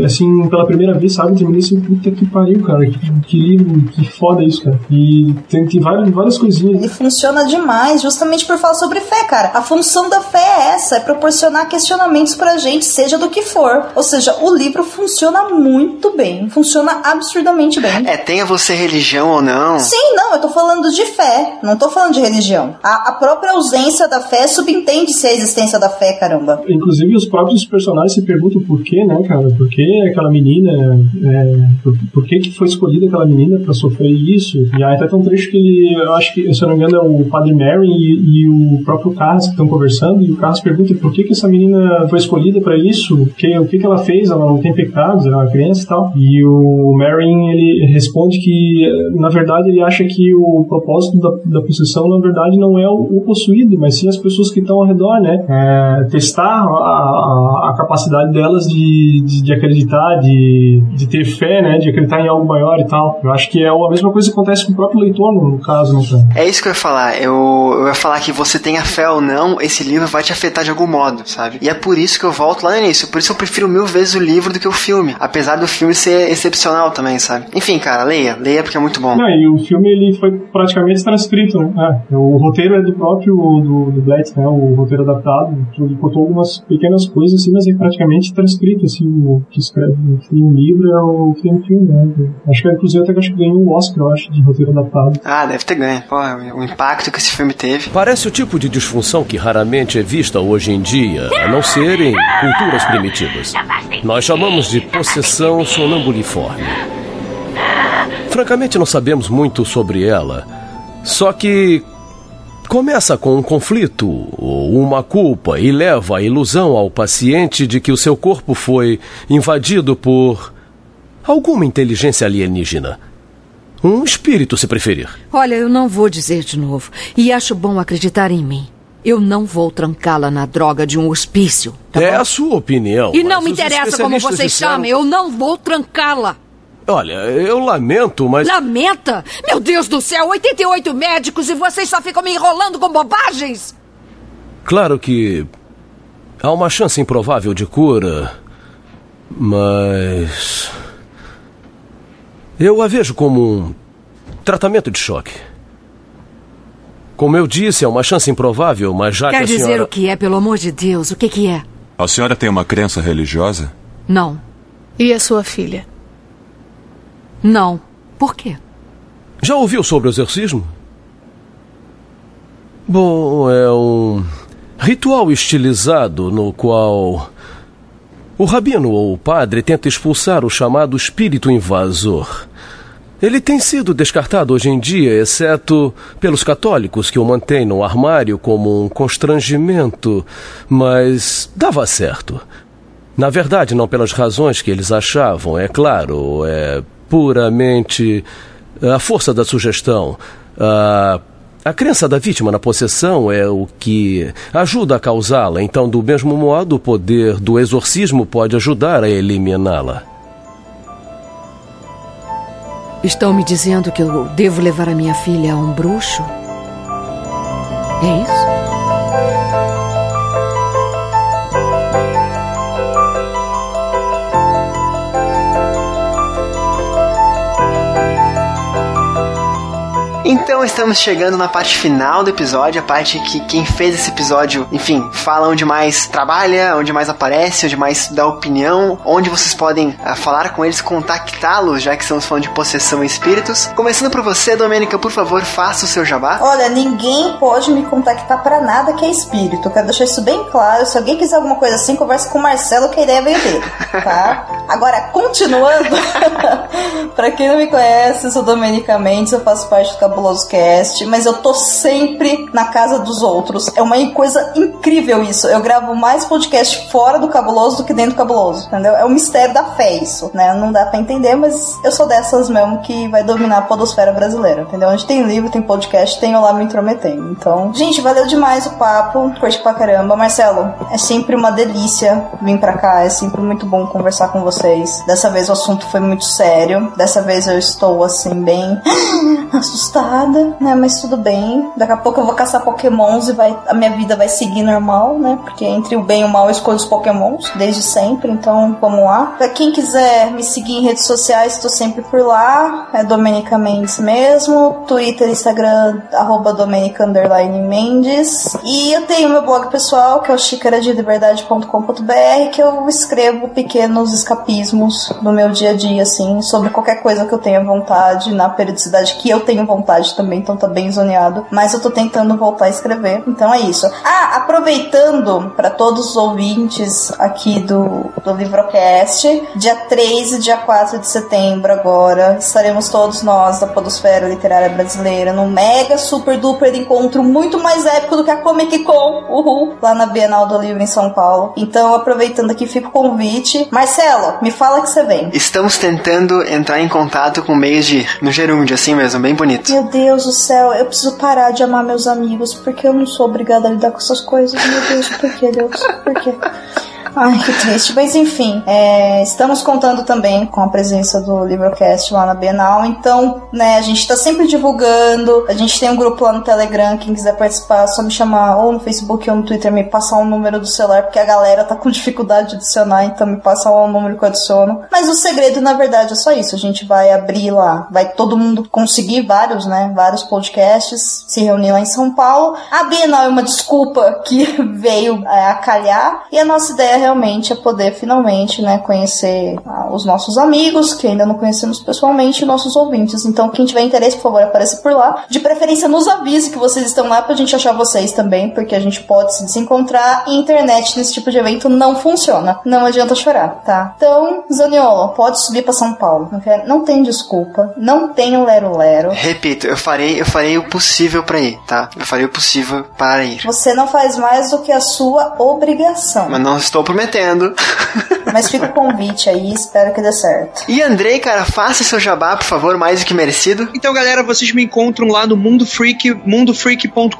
assim pela primeira vez, sabe? Terminei assim, puta que pariu, cara, que, que livro, que foda isso, cara. E tem, tem várias, várias coisinhas. Ele funciona demais, justamente por falar sobre fé, cara. A função da fé é essa, é proporcionar questionamentos pra gente, seja do que for. Ou seja, o livro funciona muito bem, funciona absurdamente bem. É, tenha você religião ou não. Sim, não, eu tô falando de fé, não tô falando de religião. A, a própria ausência da fé subentende-se a existência da fé, caramba. Inclusive, os próprios personagens se perguntam por quê, né, cara? Por que aquela menina, é, por, por que que foi escolhida aquela menina para sofrer isso. E aí até um trecho que ele, eu acho que, se eu não me engano, é o Padre Mary e, e o próprio Carlos que estão conversando, e o Carlos pergunta por que, que essa menina foi escolhida para isso, que, o que, que ela fez, ela não tem pecados, ela é uma criança e tal. E o Marin, ele responde que, na verdade, ele acha que o propósito da, da possessão, na verdade, não é o, o possuído, mas sim as pessoas que estão ao redor, né? É, testar a, a, a, capacidade delas de, de, de, acreditar, de, de ter fé, né? De acreditar em algo maior e tal. Eu acho que é a mesma coisa que acontece com o próprio leitor, no, no caso, não né, É isso que eu ia falar. Eu, eu ia falar que você tenha fé ou não, esse livro vai te afetar de algum modo, sabe? E é por isso que eu volto lá no início. Por isso eu prefiro mil vezes o livro do que o filme. Apesar do filme ser excepcional também, sabe? Enfim, cara, leia. Leia porque é muito bom. Não, e o filme ele foi praticamente transcrito, né? É, o roteiro é do próprio do, do Bletz, né? O roteiro adaptado. Ele botou algumas pequenas coisas assim, mas é praticamente transcrito, assim, o que escreve em um livro é o que tem no filme, né? Acho que inclusive até que acho que ganhou um Oscar, eu acho, de roteiro adaptado. Ah, deve ter ganho. Pô, o impacto que esse filme teve. Parece o tipo de disfunção que raramente é vista hoje em dia, a não ser em culturas primitivas. Nós chamamos de possessão sonambuliforme. Francamente, não sabemos muito sobre ela. Só que começa com um conflito ou uma culpa e leva a ilusão ao paciente de que o seu corpo foi invadido por alguma inteligência alienígena. Um espírito, se preferir. Olha, eu não vou dizer de novo. E acho bom acreditar em mim. Eu não vou trancá-la na droga de um hospício. Tá é bom? a sua opinião. E não me interessa como vocês disseram... chamem, eu não vou trancá-la. Olha, eu lamento, mas. Lamenta? Meu Deus do céu, 88 médicos e vocês só ficam me enrolando com bobagens? Claro que. Há uma chance improvável de cura. Mas. Eu a vejo como um tratamento de choque. Como eu disse, é uma chance improvável, mas já Quer que a dizer senhora... o que é, pelo amor de Deus? O que, que é? A senhora tem uma crença religiosa? Não. E a sua filha? Não. Por quê? Já ouviu sobre o exorcismo? Bom, é um ritual estilizado no qual o rabino ou o padre tenta expulsar o chamado espírito invasor. Ele tem sido descartado hoje em dia, exceto pelos católicos que o mantêm no armário como um constrangimento, mas dava certo. Na verdade, não pelas razões que eles achavam, é claro, é puramente a força da sugestão. A, a crença da vítima na possessão é o que ajuda a causá-la, então, do mesmo modo, o poder do exorcismo pode ajudar a eliminá-la. Estão me dizendo que eu devo levar a minha filha a um bruxo? É isso? Então estamos chegando na parte final do episódio, a parte que quem fez esse episódio, enfim, fala onde mais trabalha, onde mais aparece, onde mais dá opinião, onde vocês podem uh, falar com eles, contactá-los, já que estamos falando de possessão e espíritos. Começando por você, Domênica, por favor, faça o seu jabá. Olha, ninguém pode me contactar para nada que é espírito. Eu quero deixar isso bem claro. Se alguém quiser alguma coisa assim, converse com o Marcelo, que a ideia veio dele, tá? Agora, continuando, para quem não me conhece, eu sou Domenica Mendes, eu faço parte do Cabuloso Cast, mas eu tô sempre na casa dos outros. É uma coisa incrível isso. Eu gravo mais podcast fora do Cabuloso do que dentro do Cabuloso, entendeu? É um mistério da fé isso, né? Não dá para entender, mas eu sou dessas mesmo que vai dominar a podosfera brasileira, entendeu? Onde tem livro, tem podcast, tem eu lá me intrometendo. Então, gente, valeu demais o papo, curti pra caramba. Marcelo, é sempre uma delícia vir pra cá, é sempre muito bom conversar com vocês. Dessa vez o assunto foi muito sério, dessa vez eu estou assim, bem assustada, né? Mas tudo bem. Daqui a pouco eu vou caçar pokémons e vai, a minha vida vai seguir normal, né? Porque entre o bem e o mal eu escolho os pokémons, desde sempre. Então vamos lá. Pra quem quiser me seguir em redes sociais, estou sempre por lá. É Domenica Mendes mesmo. Twitter, Instagram, arroba Domenica Mendes. E eu tenho meu blog pessoal, que é o xícaradeliberdade.com.br, que eu escrevo pequenos escapismos no meu dia a dia, assim, sobre qualquer coisa que eu tenha vontade, na periodicidade que eu tenho vontade também, então tá bem zoneado. Mas eu tô tentando voltar a escrever, então é isso. Ah, aproveitando para todos os ouvintes aqui do, do Livrocast, dia 3 e dia 4 de setembro agora, estaremos todos nós da Podosfera Literária Brasileira num mega super duper encontro muito mais épico do que a Comic Con, uhul, lá na Bienal do Livro em São Paulo. Então, aproveitando aqui, fica o convite. Marcelo, me fala que você vem. Estamos tentando entrar em contato com meios de no gerúndio, assim mesmo, bem bonito. Meu Deus do céu, eu preciso parar de amar meus amigos, porque eu não sou obrigada a lidar com essas coisas. Meu Deus, por que, Deus? Por quê? Ai, que triste. Mas enfim, é, estamos contando também com a presença do Livrocast lá na Bienal. Então, né, a gente tá sempre divulgando. A gente tem um grupo lá no Telegram. Quem quiser participar, é só me chamar ou no Facebook ou no Twitter, me passar um número do celular, porque a galera tá com dificuldade de adicionar, então me passa lá um número que eu adiciono. Mas o segredo, na verdade, é só isso. A gente vai abrir lá, vai todo mundo conseguir vários, né? Vários podcasts, se reunir lá em São Paulo. A Bienal é uma desculpa que veio é, a calhar. E a nossa ideia realmente é poder finalmente, né, conhecer ah, os nossos amigos, que ainda não conhecemos pessoalmente, e nossos ouvintes. Então, quem tiver interesse, por favor, apareça por lá. De preferência, nos avise que vocês estão lá pra gente achar vocês também, porque a gente pode se desencontrar e internet nesse tipo de evento não funciona. Não adianta chorar, tá? Então, Zaniolo, pode subir pra São Paulo. Não, quer, não tem desculpa, não tem o lero-lero. Repito, eu farei, eu farei o possível para ir, tá? Eu farei o possível para ir. Você não faz mais do que a sua obrigação. Mas não estou prometendo. Mas fica o convite aí, espero que dê certo. E Andrei, cara, faça seu jabá, por favor, mais do que merecido. Então, galera, vocês me encontram lá no Mundo Freak, mundofreak.com.br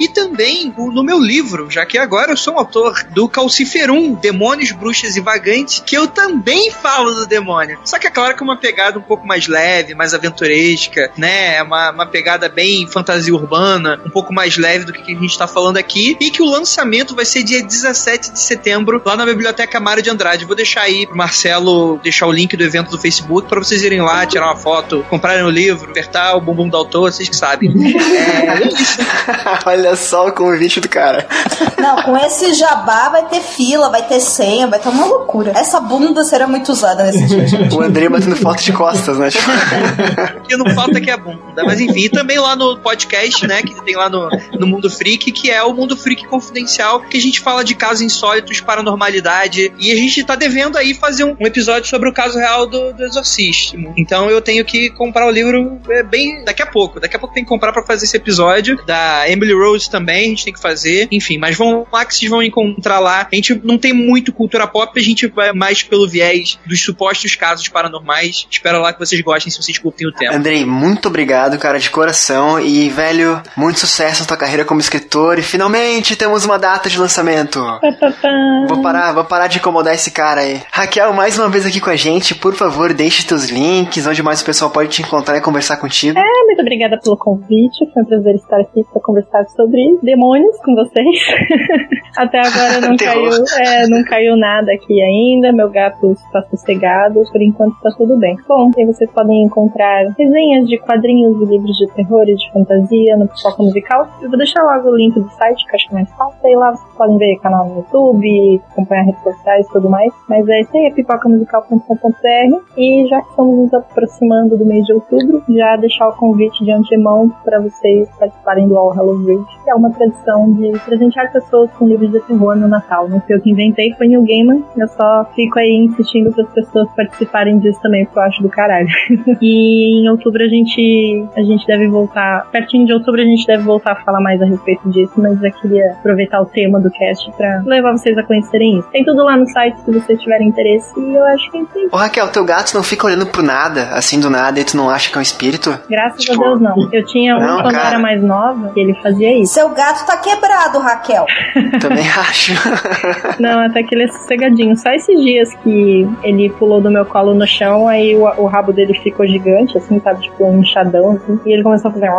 e também no meu livro, já que agora eu sou um autor do Calciferum, Demônios, Bruxas e Vagantes, que eu também falo do demônio. Só que é claro que é uma pegada um pouco mais leve, mais aventuresca, né? É uma, uma pegada bem fantasia urbana, um pouco mais leve do que a gente tá falando aqui, e que o lançamento vai ser dia 17 de setembro, lá na Biblioteca Mário de Andrade. Vou deixar aí pro Marcelo deixar o link do evento do Facebook para vocês irem lá, tirar uma foto, comprarem o livro, apertar o bumbum do autor, vocês que sabem. É isso. Olha só o convite do cara. Não, com esse jabá vai ter fila, vai ter senha, vai ter uma loucura. Essa bunda será muito usada nesse dia. O Andrei batendo foto de costas, né? Tipo, O que não falta que é bunda. Mas enfim, e também lá no podcast, né, que tem lá no, no Mundo Freak, que é o Mundo Freak Confidencial, que a gente fala de casos insólitos, paranormalidade, e a gente tá devendo aí fazer um, um episódio sobre o caso real do, do exorcismo. Então eu tenho que comprar o livro é, bem daqui a pouco. Daqui a pouco tem que comprar pra fazer esse episódio. Da Emily Rose também, a gente tem que fazer. Enfim, mas vão lá que vocês vão encontrar lá. A gente não tem muito cultura pop, a gente vai mais pelo viés dos supostos casos paranormais. Espero lá que vocês gostem, se vocês curtem o tema. Andrei, muito obrigado, cara, de coração. E, velho, muito sucesso na tua carreira como escritor. E finalmente temos uma data de lançamento. Vou parar, vou parar de incomodar esse cara aí. Raquel, mais uma vez aqui com a gente. Por favor, deixe teus links, onde mais o pessoal pode te encontrar e conversar contigo. É, muito obrigada pelo convite. Foi um prazer estar aqui para conversar sobre demônios com vocês. Até agora não caiu, é, não caiu nada aqui ainda. Meu gato está sossegado. Por enquanto está tudo bem. Bom, e vocês podem encontrar resenhas de quadrinhos e livros de terror e de fantasia no Pipoca Musical. Eu vou deixar logo o link do site, que eu acho mais fácil. Aí lá vocês podem ver canal no YouTube, acompanhar sociais e tudo mais. Mas é isso aí, é pipocamusical.com.br. E já que estamos nos aproximando do mês de outubro, já deixar o convite de antemão para vocês participarem do All Hallows Read, que é uma tradição de presentear pessoas com livros de terror no Natal. Não foi eu que inventei, foi Neil Gaiman. Eu só fico aí insistindo para as pessoas participarem disso também, porque eu acho do caralho. e em outubro a gente, a gente deve voltar, pertinho de outubro a gente deve voltar a falar mais a respeito disso, mas já queria aproveitar o tema do cast para levar vocês a conhecerem isso. Tem tudo lá no site se vocês tiverem interesse e eu acho que é isso. Ô Raquel, teu gato não fica olhando pro nada, assim do nada, e tu não acha que é um espírito? Graças Tipo, a Deus não. Eu tinha um não, quando eu cara. era mais nova, que ele fazia isso. Seu gato tá quebrado, Raquel. Também acho. Não, até que ele é sossegadinho. Só esses dias que ele pulou do meu colo no chão, aí o, o rabo dele ficou gigante, assim, sabe? Tipo, um inchadão, assim. E ele começou a fazer.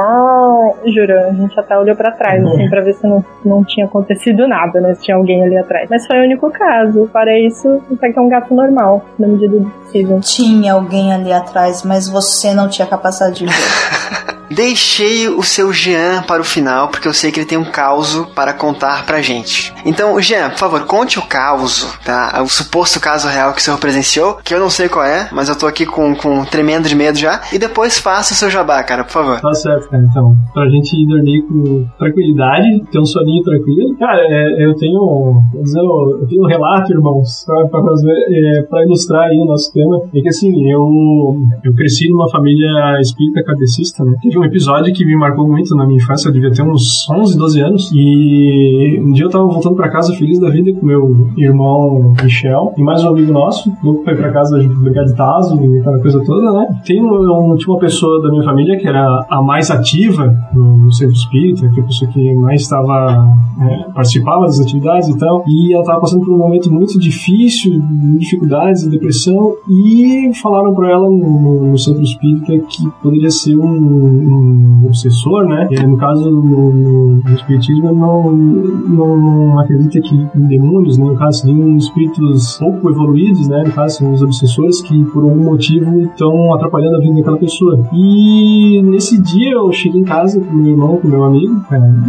Juro, a gente até olhou pra trás, assim, pra ver se não, não tinha acontecido nada, né? Se tinha alguém ali atrás. Mas foi o único caso. Para isso, até que é um gato normal, na medida do possível. Tinha alguém ali atrás, mas você não tinha capacidade de ver. deixei o seu Jean para o final, porque eu sei que ele tem um caos para contar pra gente. Então, Jean, por favor, conte o caos, tá? O suposto caso real que o senhor presenciou, que eu não sei qual é, mas eu tô aqui com, com tremendo de medo já. E depois faça o seu jabá, cara, por favor. Tá certo, cara. Então, pra gente dormir com tranquilidade, ter um soninho tranquilo. Cara, é, eu tenho. Dizer, eu tenho um relato, irmãos, pra, pra, fazer, é, pra ilustrar aí o nosso tema. É que assim, eu, eu cresci numa família espírita cadecista, né? Um episódio que me marcou muito na minha infância, eu devia ter uns 11, 12 anos. E um dia eu tava voltando pra casa feliz da vida com meu irmão Michel e mais um amigo nosso. Louco foi pra casa brincar de Tazo e aquela coisa toda, né? Tem um, uma pessoa da minha família que era a mais ativa no, no centro espírita, que é a pessoa que mais estava é, participava das atividades e tal. E ela estava passando por um momento muito difícil, dificuldades, depressão, e falaram para ela no, no, centro espírita que poderia ser um, um obsessor, né? E, no caso, no espiritismo, não, não, não, acredita que em demônios, né? No caso, seriam espíritos pouco evoluídos, né? No caso, são os obsessores que, por algum motivo, estão atrapalhando a vida daquela pessoa. E nesse dia eu cheguei em casa com meu irmão, com meu amigo,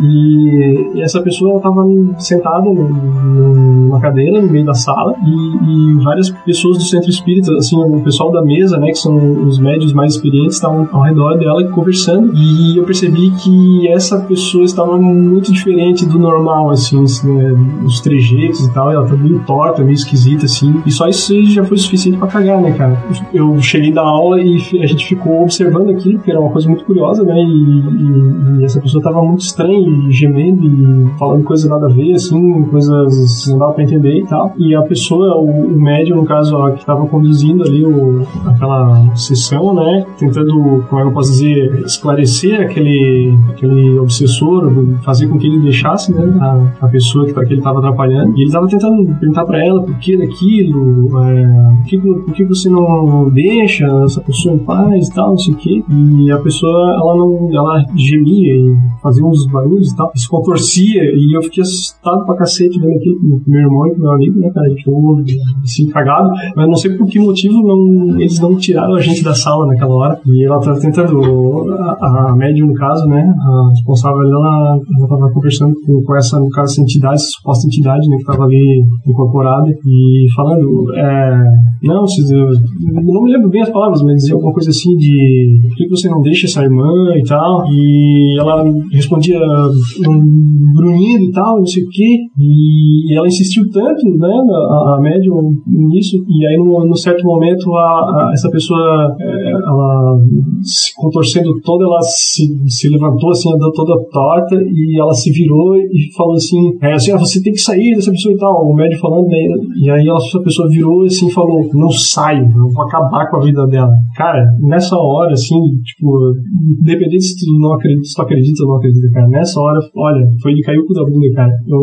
e, e essa pessoa estava sentada numa cadeira no meio da sala e, e, várias pessoas do centro espírita, assim, o pessoal da mesa, né, que são os médios mais experientes, estavam ao redor dela conversando e eu percebi que essa pessoa estava muito diferente do normal, assim, assim né, os trejeitos e tal, ela estava meio torta, meio esquisita, assim, e só isso já foi suficiente para cagar, né, cara? Eu cheguei da aula e a gente ficou observando aquilo, porque era uma coisa muito curiosa, né, e, e, e essa pessoa estava muito estranha e gemendo e falando coisas nada a ver, assim, coisas não dava pra entender e tal. E a pessoa, o, o médium, no caso, ó, que estava conduzindo ali o, aquela sessão, né, tentando, como é que eu posso dizer, esclarecer aquele, aquele obsessor, fazer com que ele deixasse, né, a, a pessoa que, que ele estava atrapalhando. E ele estava tentando perguntar para ela por que daquilo, é, por, que, por que você não deixa essa pessoa em paz e tal, não sei o quê. E a pessoa, ela não, ela gemia e fazia uns barulhos e tal, se contorcia, e eu fiquei assustado pra cacete vendo aquilo meu irmão e meu amigo, né, cara, gente ficou assim, cagado, mas não sei por que motivo não, eles não tiraram a gente da sala naquela hora, e ela tava tentando, a, a no caso, né, a responsável ela, ela tava conversando com, com essa, no caso, essa entidade, essa suposta entidade, né, que tava ali incorporada, e falando, é, não, não me lembro bem as palavras, mas dizia alguma coisa assim de por que você não deixa essa irmã e tal, e ela respondia um grunhido e tal, não sei o que, e ela insistiu tanto, né, a, a médium nisso, e aí no, no certo momento a, a, essa pessoa, é, ela se contorcendo toda, ela se, se levantou assim, andando toda torta, e ela se virou e falou assim, é, assim, ah, você tem que sair dessa pessoa e tal, o médium falando, né, e aí essa pessoa virou assim e falou, não saio, eu vou acabar com a vida dela. Cara, nessa hora, assim, tipo, independente se tu não acredita, se tu acredita ou não acredita, cara, nessa hora, olha, foi de cair o cu da bunda, cara. Eu,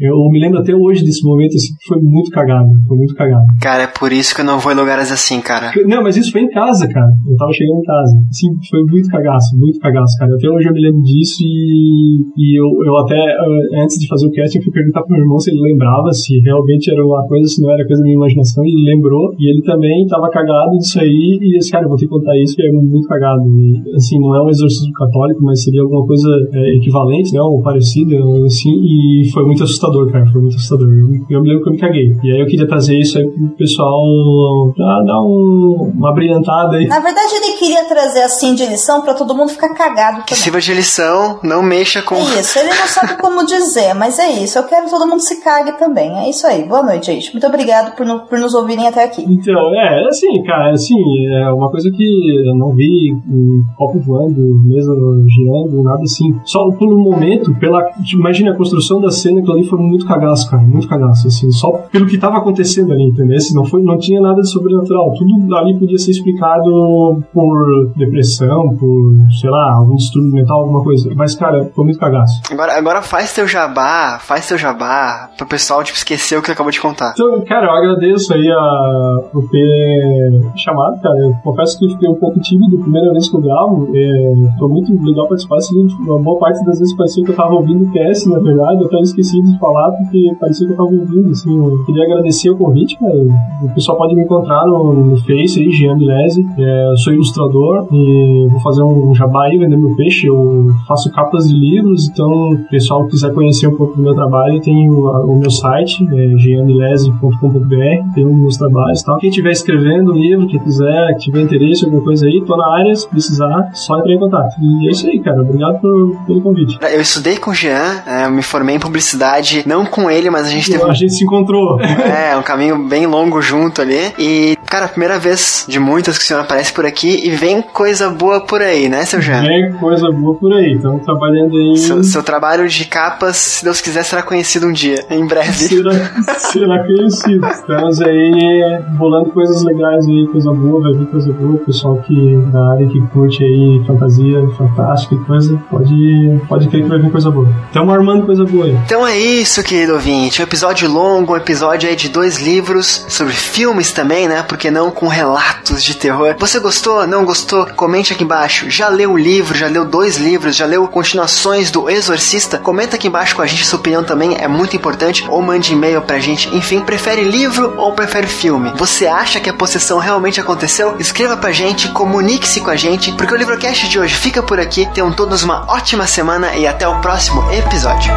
eu me lembro até hoje desse momento, assim, que foi muito cagado, foi muito cagado. Cara, é por isso que eu não vou em lugares assim, cara. Não, mas isso foi em casa, cara. Eu tava chegando em casa. Assim, foi muito cagaço, muito cagaço, cara. Até hoje eu me lembro disso e, e eu, eu até, eh, antes de fazer o cast, eu fui perguntar pro meu irmão se ele lembrava, se realmente era uma coisa, se não era coisa da minha imaginação, e ele lembrou, e ele também tava cagado disso aí, e esse cara, eu vou ter que contar isso, que é muito cagado. E, assim, não é um exorcismo católico, mas seria alguma coisa é, equivalente, né, ou parecida, assim, e foi muito assustador, cara, foi muito assustador. Eu, eu me lembro que eu me caguei. E aí eu queria trazer isso aí pro pessoal pra dar um, uma brilhantada aí. Na verdade, ele queria trazer assim de lição pra todo mundo ficar cagado Que sirva de lição, não mexa com... É isso, ele não sabe como dizer, mas é isso, eu quero que todo mundo se cague também, é isso aí. Boa noite, gente. Muito obrigado por, no, por nos ouvirem até aqui. Então, é, assim, cara, assim, é uma coisa que eu não vi um copo voando, mesa girando, nada assim. Só por um momento, pela. Imagina a construção da cena, aquilo ali foi muito cagaço, cara. Muito cagaço, assim. Só pelo que tava acontecendo ali, entendeu? Não, foi, não tinha nada de sobrenatural. Tudo ali podia ser explicado por depressão, por, sei lá, algum distúrbio mental, alguma coisa. Mas, cara, foi muito cagaço. Agora, agora faz teu jabá, faz teu jabá, pro pessoal, tipo, esquecer o que acabou de contar. Então, cara, eu agradeço aí a, por ter chamado, cara. Eu confesso que fiquei um pouco tímido, primeira vez que eu gravo. É, foi muito legal participar, assim, uma boa parte das vezes parecia que eu tava ouvindo o cast, na verdade, eu até esqueci de falar, porque parecia que eu tava ouvindo, assim. Eu queria agradecer o convite, cara. O pessoal pode me encontrar no, no Face aí, Jean Milese. É, eu sou ilustrador e vou fazer um jabá aí, vender meu peixe. Eu faço capas de livros, então o pessoal que quiser conhecer um pouco do meu trabalho, tem o, o meu site, é gianilese.com.br, tem os meus trabalhos e tal. Quem estiver escrevendo livro, quem quiser, tiver interesse alguma coisa aí, tô na área, se precisar, só entrar em contato. E é isso aí, cara. Obrigado por, pelo convite. Eu estudei com o Jean, é, eu me formei em publicidade, não com ele, mas a gente teve. A gente se encontrou. É, um caminho bem longo junto ali. E, cara, primeira vez de muitas que o senhor aparece por aqui e vem coisa boa por aí, né, seu Jean? Vem coisa boa por aí. Estamos trabalhando aí. Seu, seu, trabalho de capas, se Deus quiser, será conhecido um dia, em breve. Será, será conhecido. Estamos aí bolando coisas legais aí, coisa boa, vai vir coisa boa. Pessoal que da área que curte aí fantasia, fantástica e coisa, pode, pode crer que vai vir coisa boa. Estamos armando coisa boa aí. Então é isso, querido ouvinte. Um episódio longo, um episódio aí de dois livros sobre filmes também, né? Porque não com relatos de terror. Você gostou? Não gostou? Comente aqui embaixo. Já leu o livro? Já leu dois livros? Já leu continuações do Exorcista? Comenta aqui embaixo com a gente sua opinião também, é muito importante. Ou mande e-mail pra gente. Enfim, prefere livro ou prefere filme? Você acha que a possessão realmente aconteceu? Escreva pra gente, comunique-se com a gente, porque o Livrocast de hoje fica por aqui. Tenham todos uma ótima semana e até o próximo episódio.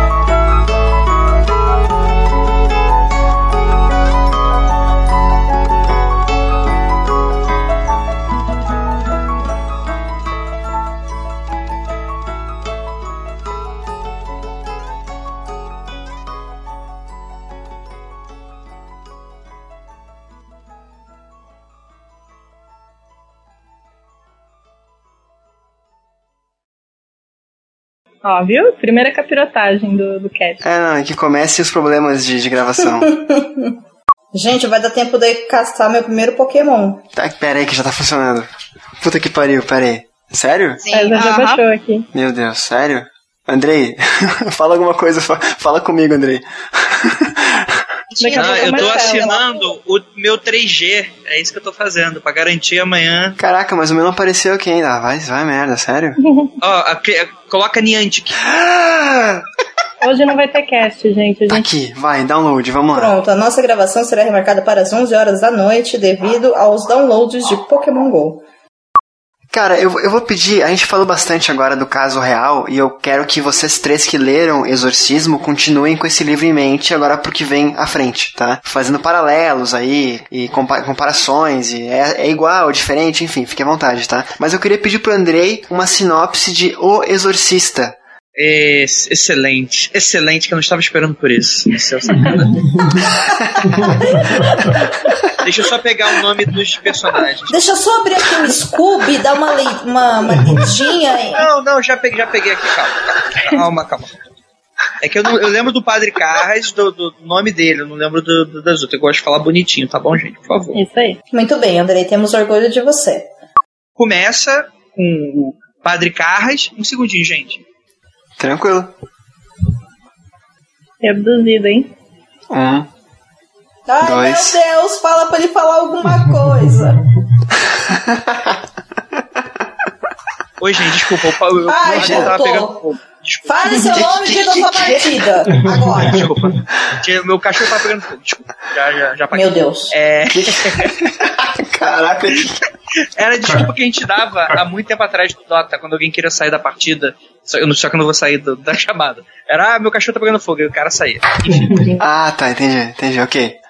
Ó, viu? Primeira capirotagem do, do cast. É, não, é que comece os problemas de, de gravação. Gente, vai dar tempo de eu castar meu primeiro Pokémon. Tá, pera aí que já tá funcionando. Puta que pariu, pera aí. Sério? Sim, é, já baixou aqui. Meu Deus, sério? Andrei, fala alguma coisa, fala comigo, Andrei. Não, eu tô assinando o meu 3G. É isso que eu tô fazendo, pra garantir amanhã. Caraca, mas o meu não apareceu aqui ainda. Vai, vai merda, sério? Ó, oh, coloca Niantic. Hoje não vai ter cast, gente. Tá aqui, vai, download, vamos lá. Pronto, a nossa gravação será remarcada para as 11 horas da noite devido aos downloads de Pokémon GO. Cara, eu, eu vou pedir, a gente falou bastante agora do caso real e eu quero que vocês três que leram Exorcismo continuem com esse livro em mente agora pro que vem à frente, tá? Fazendo paralelos aí e compa comparações e é, é igual, diferente, enfim, fique à vontade, tá? Mas eu queria pedir pro Andrei uma sinopse de O Exorcista, excelente, excelente, que eu não estava esperando por isso. isso é Deixa eu só pegar o nome dos personagens. Deixa eu só abrir aqui o Scooby, dar uma, uma, uma lidinha. Não, não, já peguei, já peguei aqui, calma. Calma, calma. É que eu, não, eu lembro do Padre Carras, do, do, nome dele, eu não lembro do, do, das outras. Eu gosto de falar bonitinho, tá bom, gente? Por favor. Isso aí. Muito bem, Andrei, temos orgulho de você. Começa com o Padre Carras. Um segundinho, gente. Tranquilo. É abduzido, hein? Um. Ai, dois. meu Deus, fala pra ele falar alguma coisa. Oi, gente, desculpa. O, Ai, eu tava pegando fogo. Desculpa. Fale seu nome e da sua partida. Agora. Desculpa. Meu cachorro tá pegando fogo. Desculpa. Já, já, já Meu Deus. É. Caraca. Era a desculpa que a gente dava há muito tempo atrás do Dota, quando alguém queria sair da partida. Só, eu, só que eu não vou sair do, da chamada. Era, ah, meu cachorro tá pegando fogo, e o cara saía. ah, tá, entendi, entendi, ok.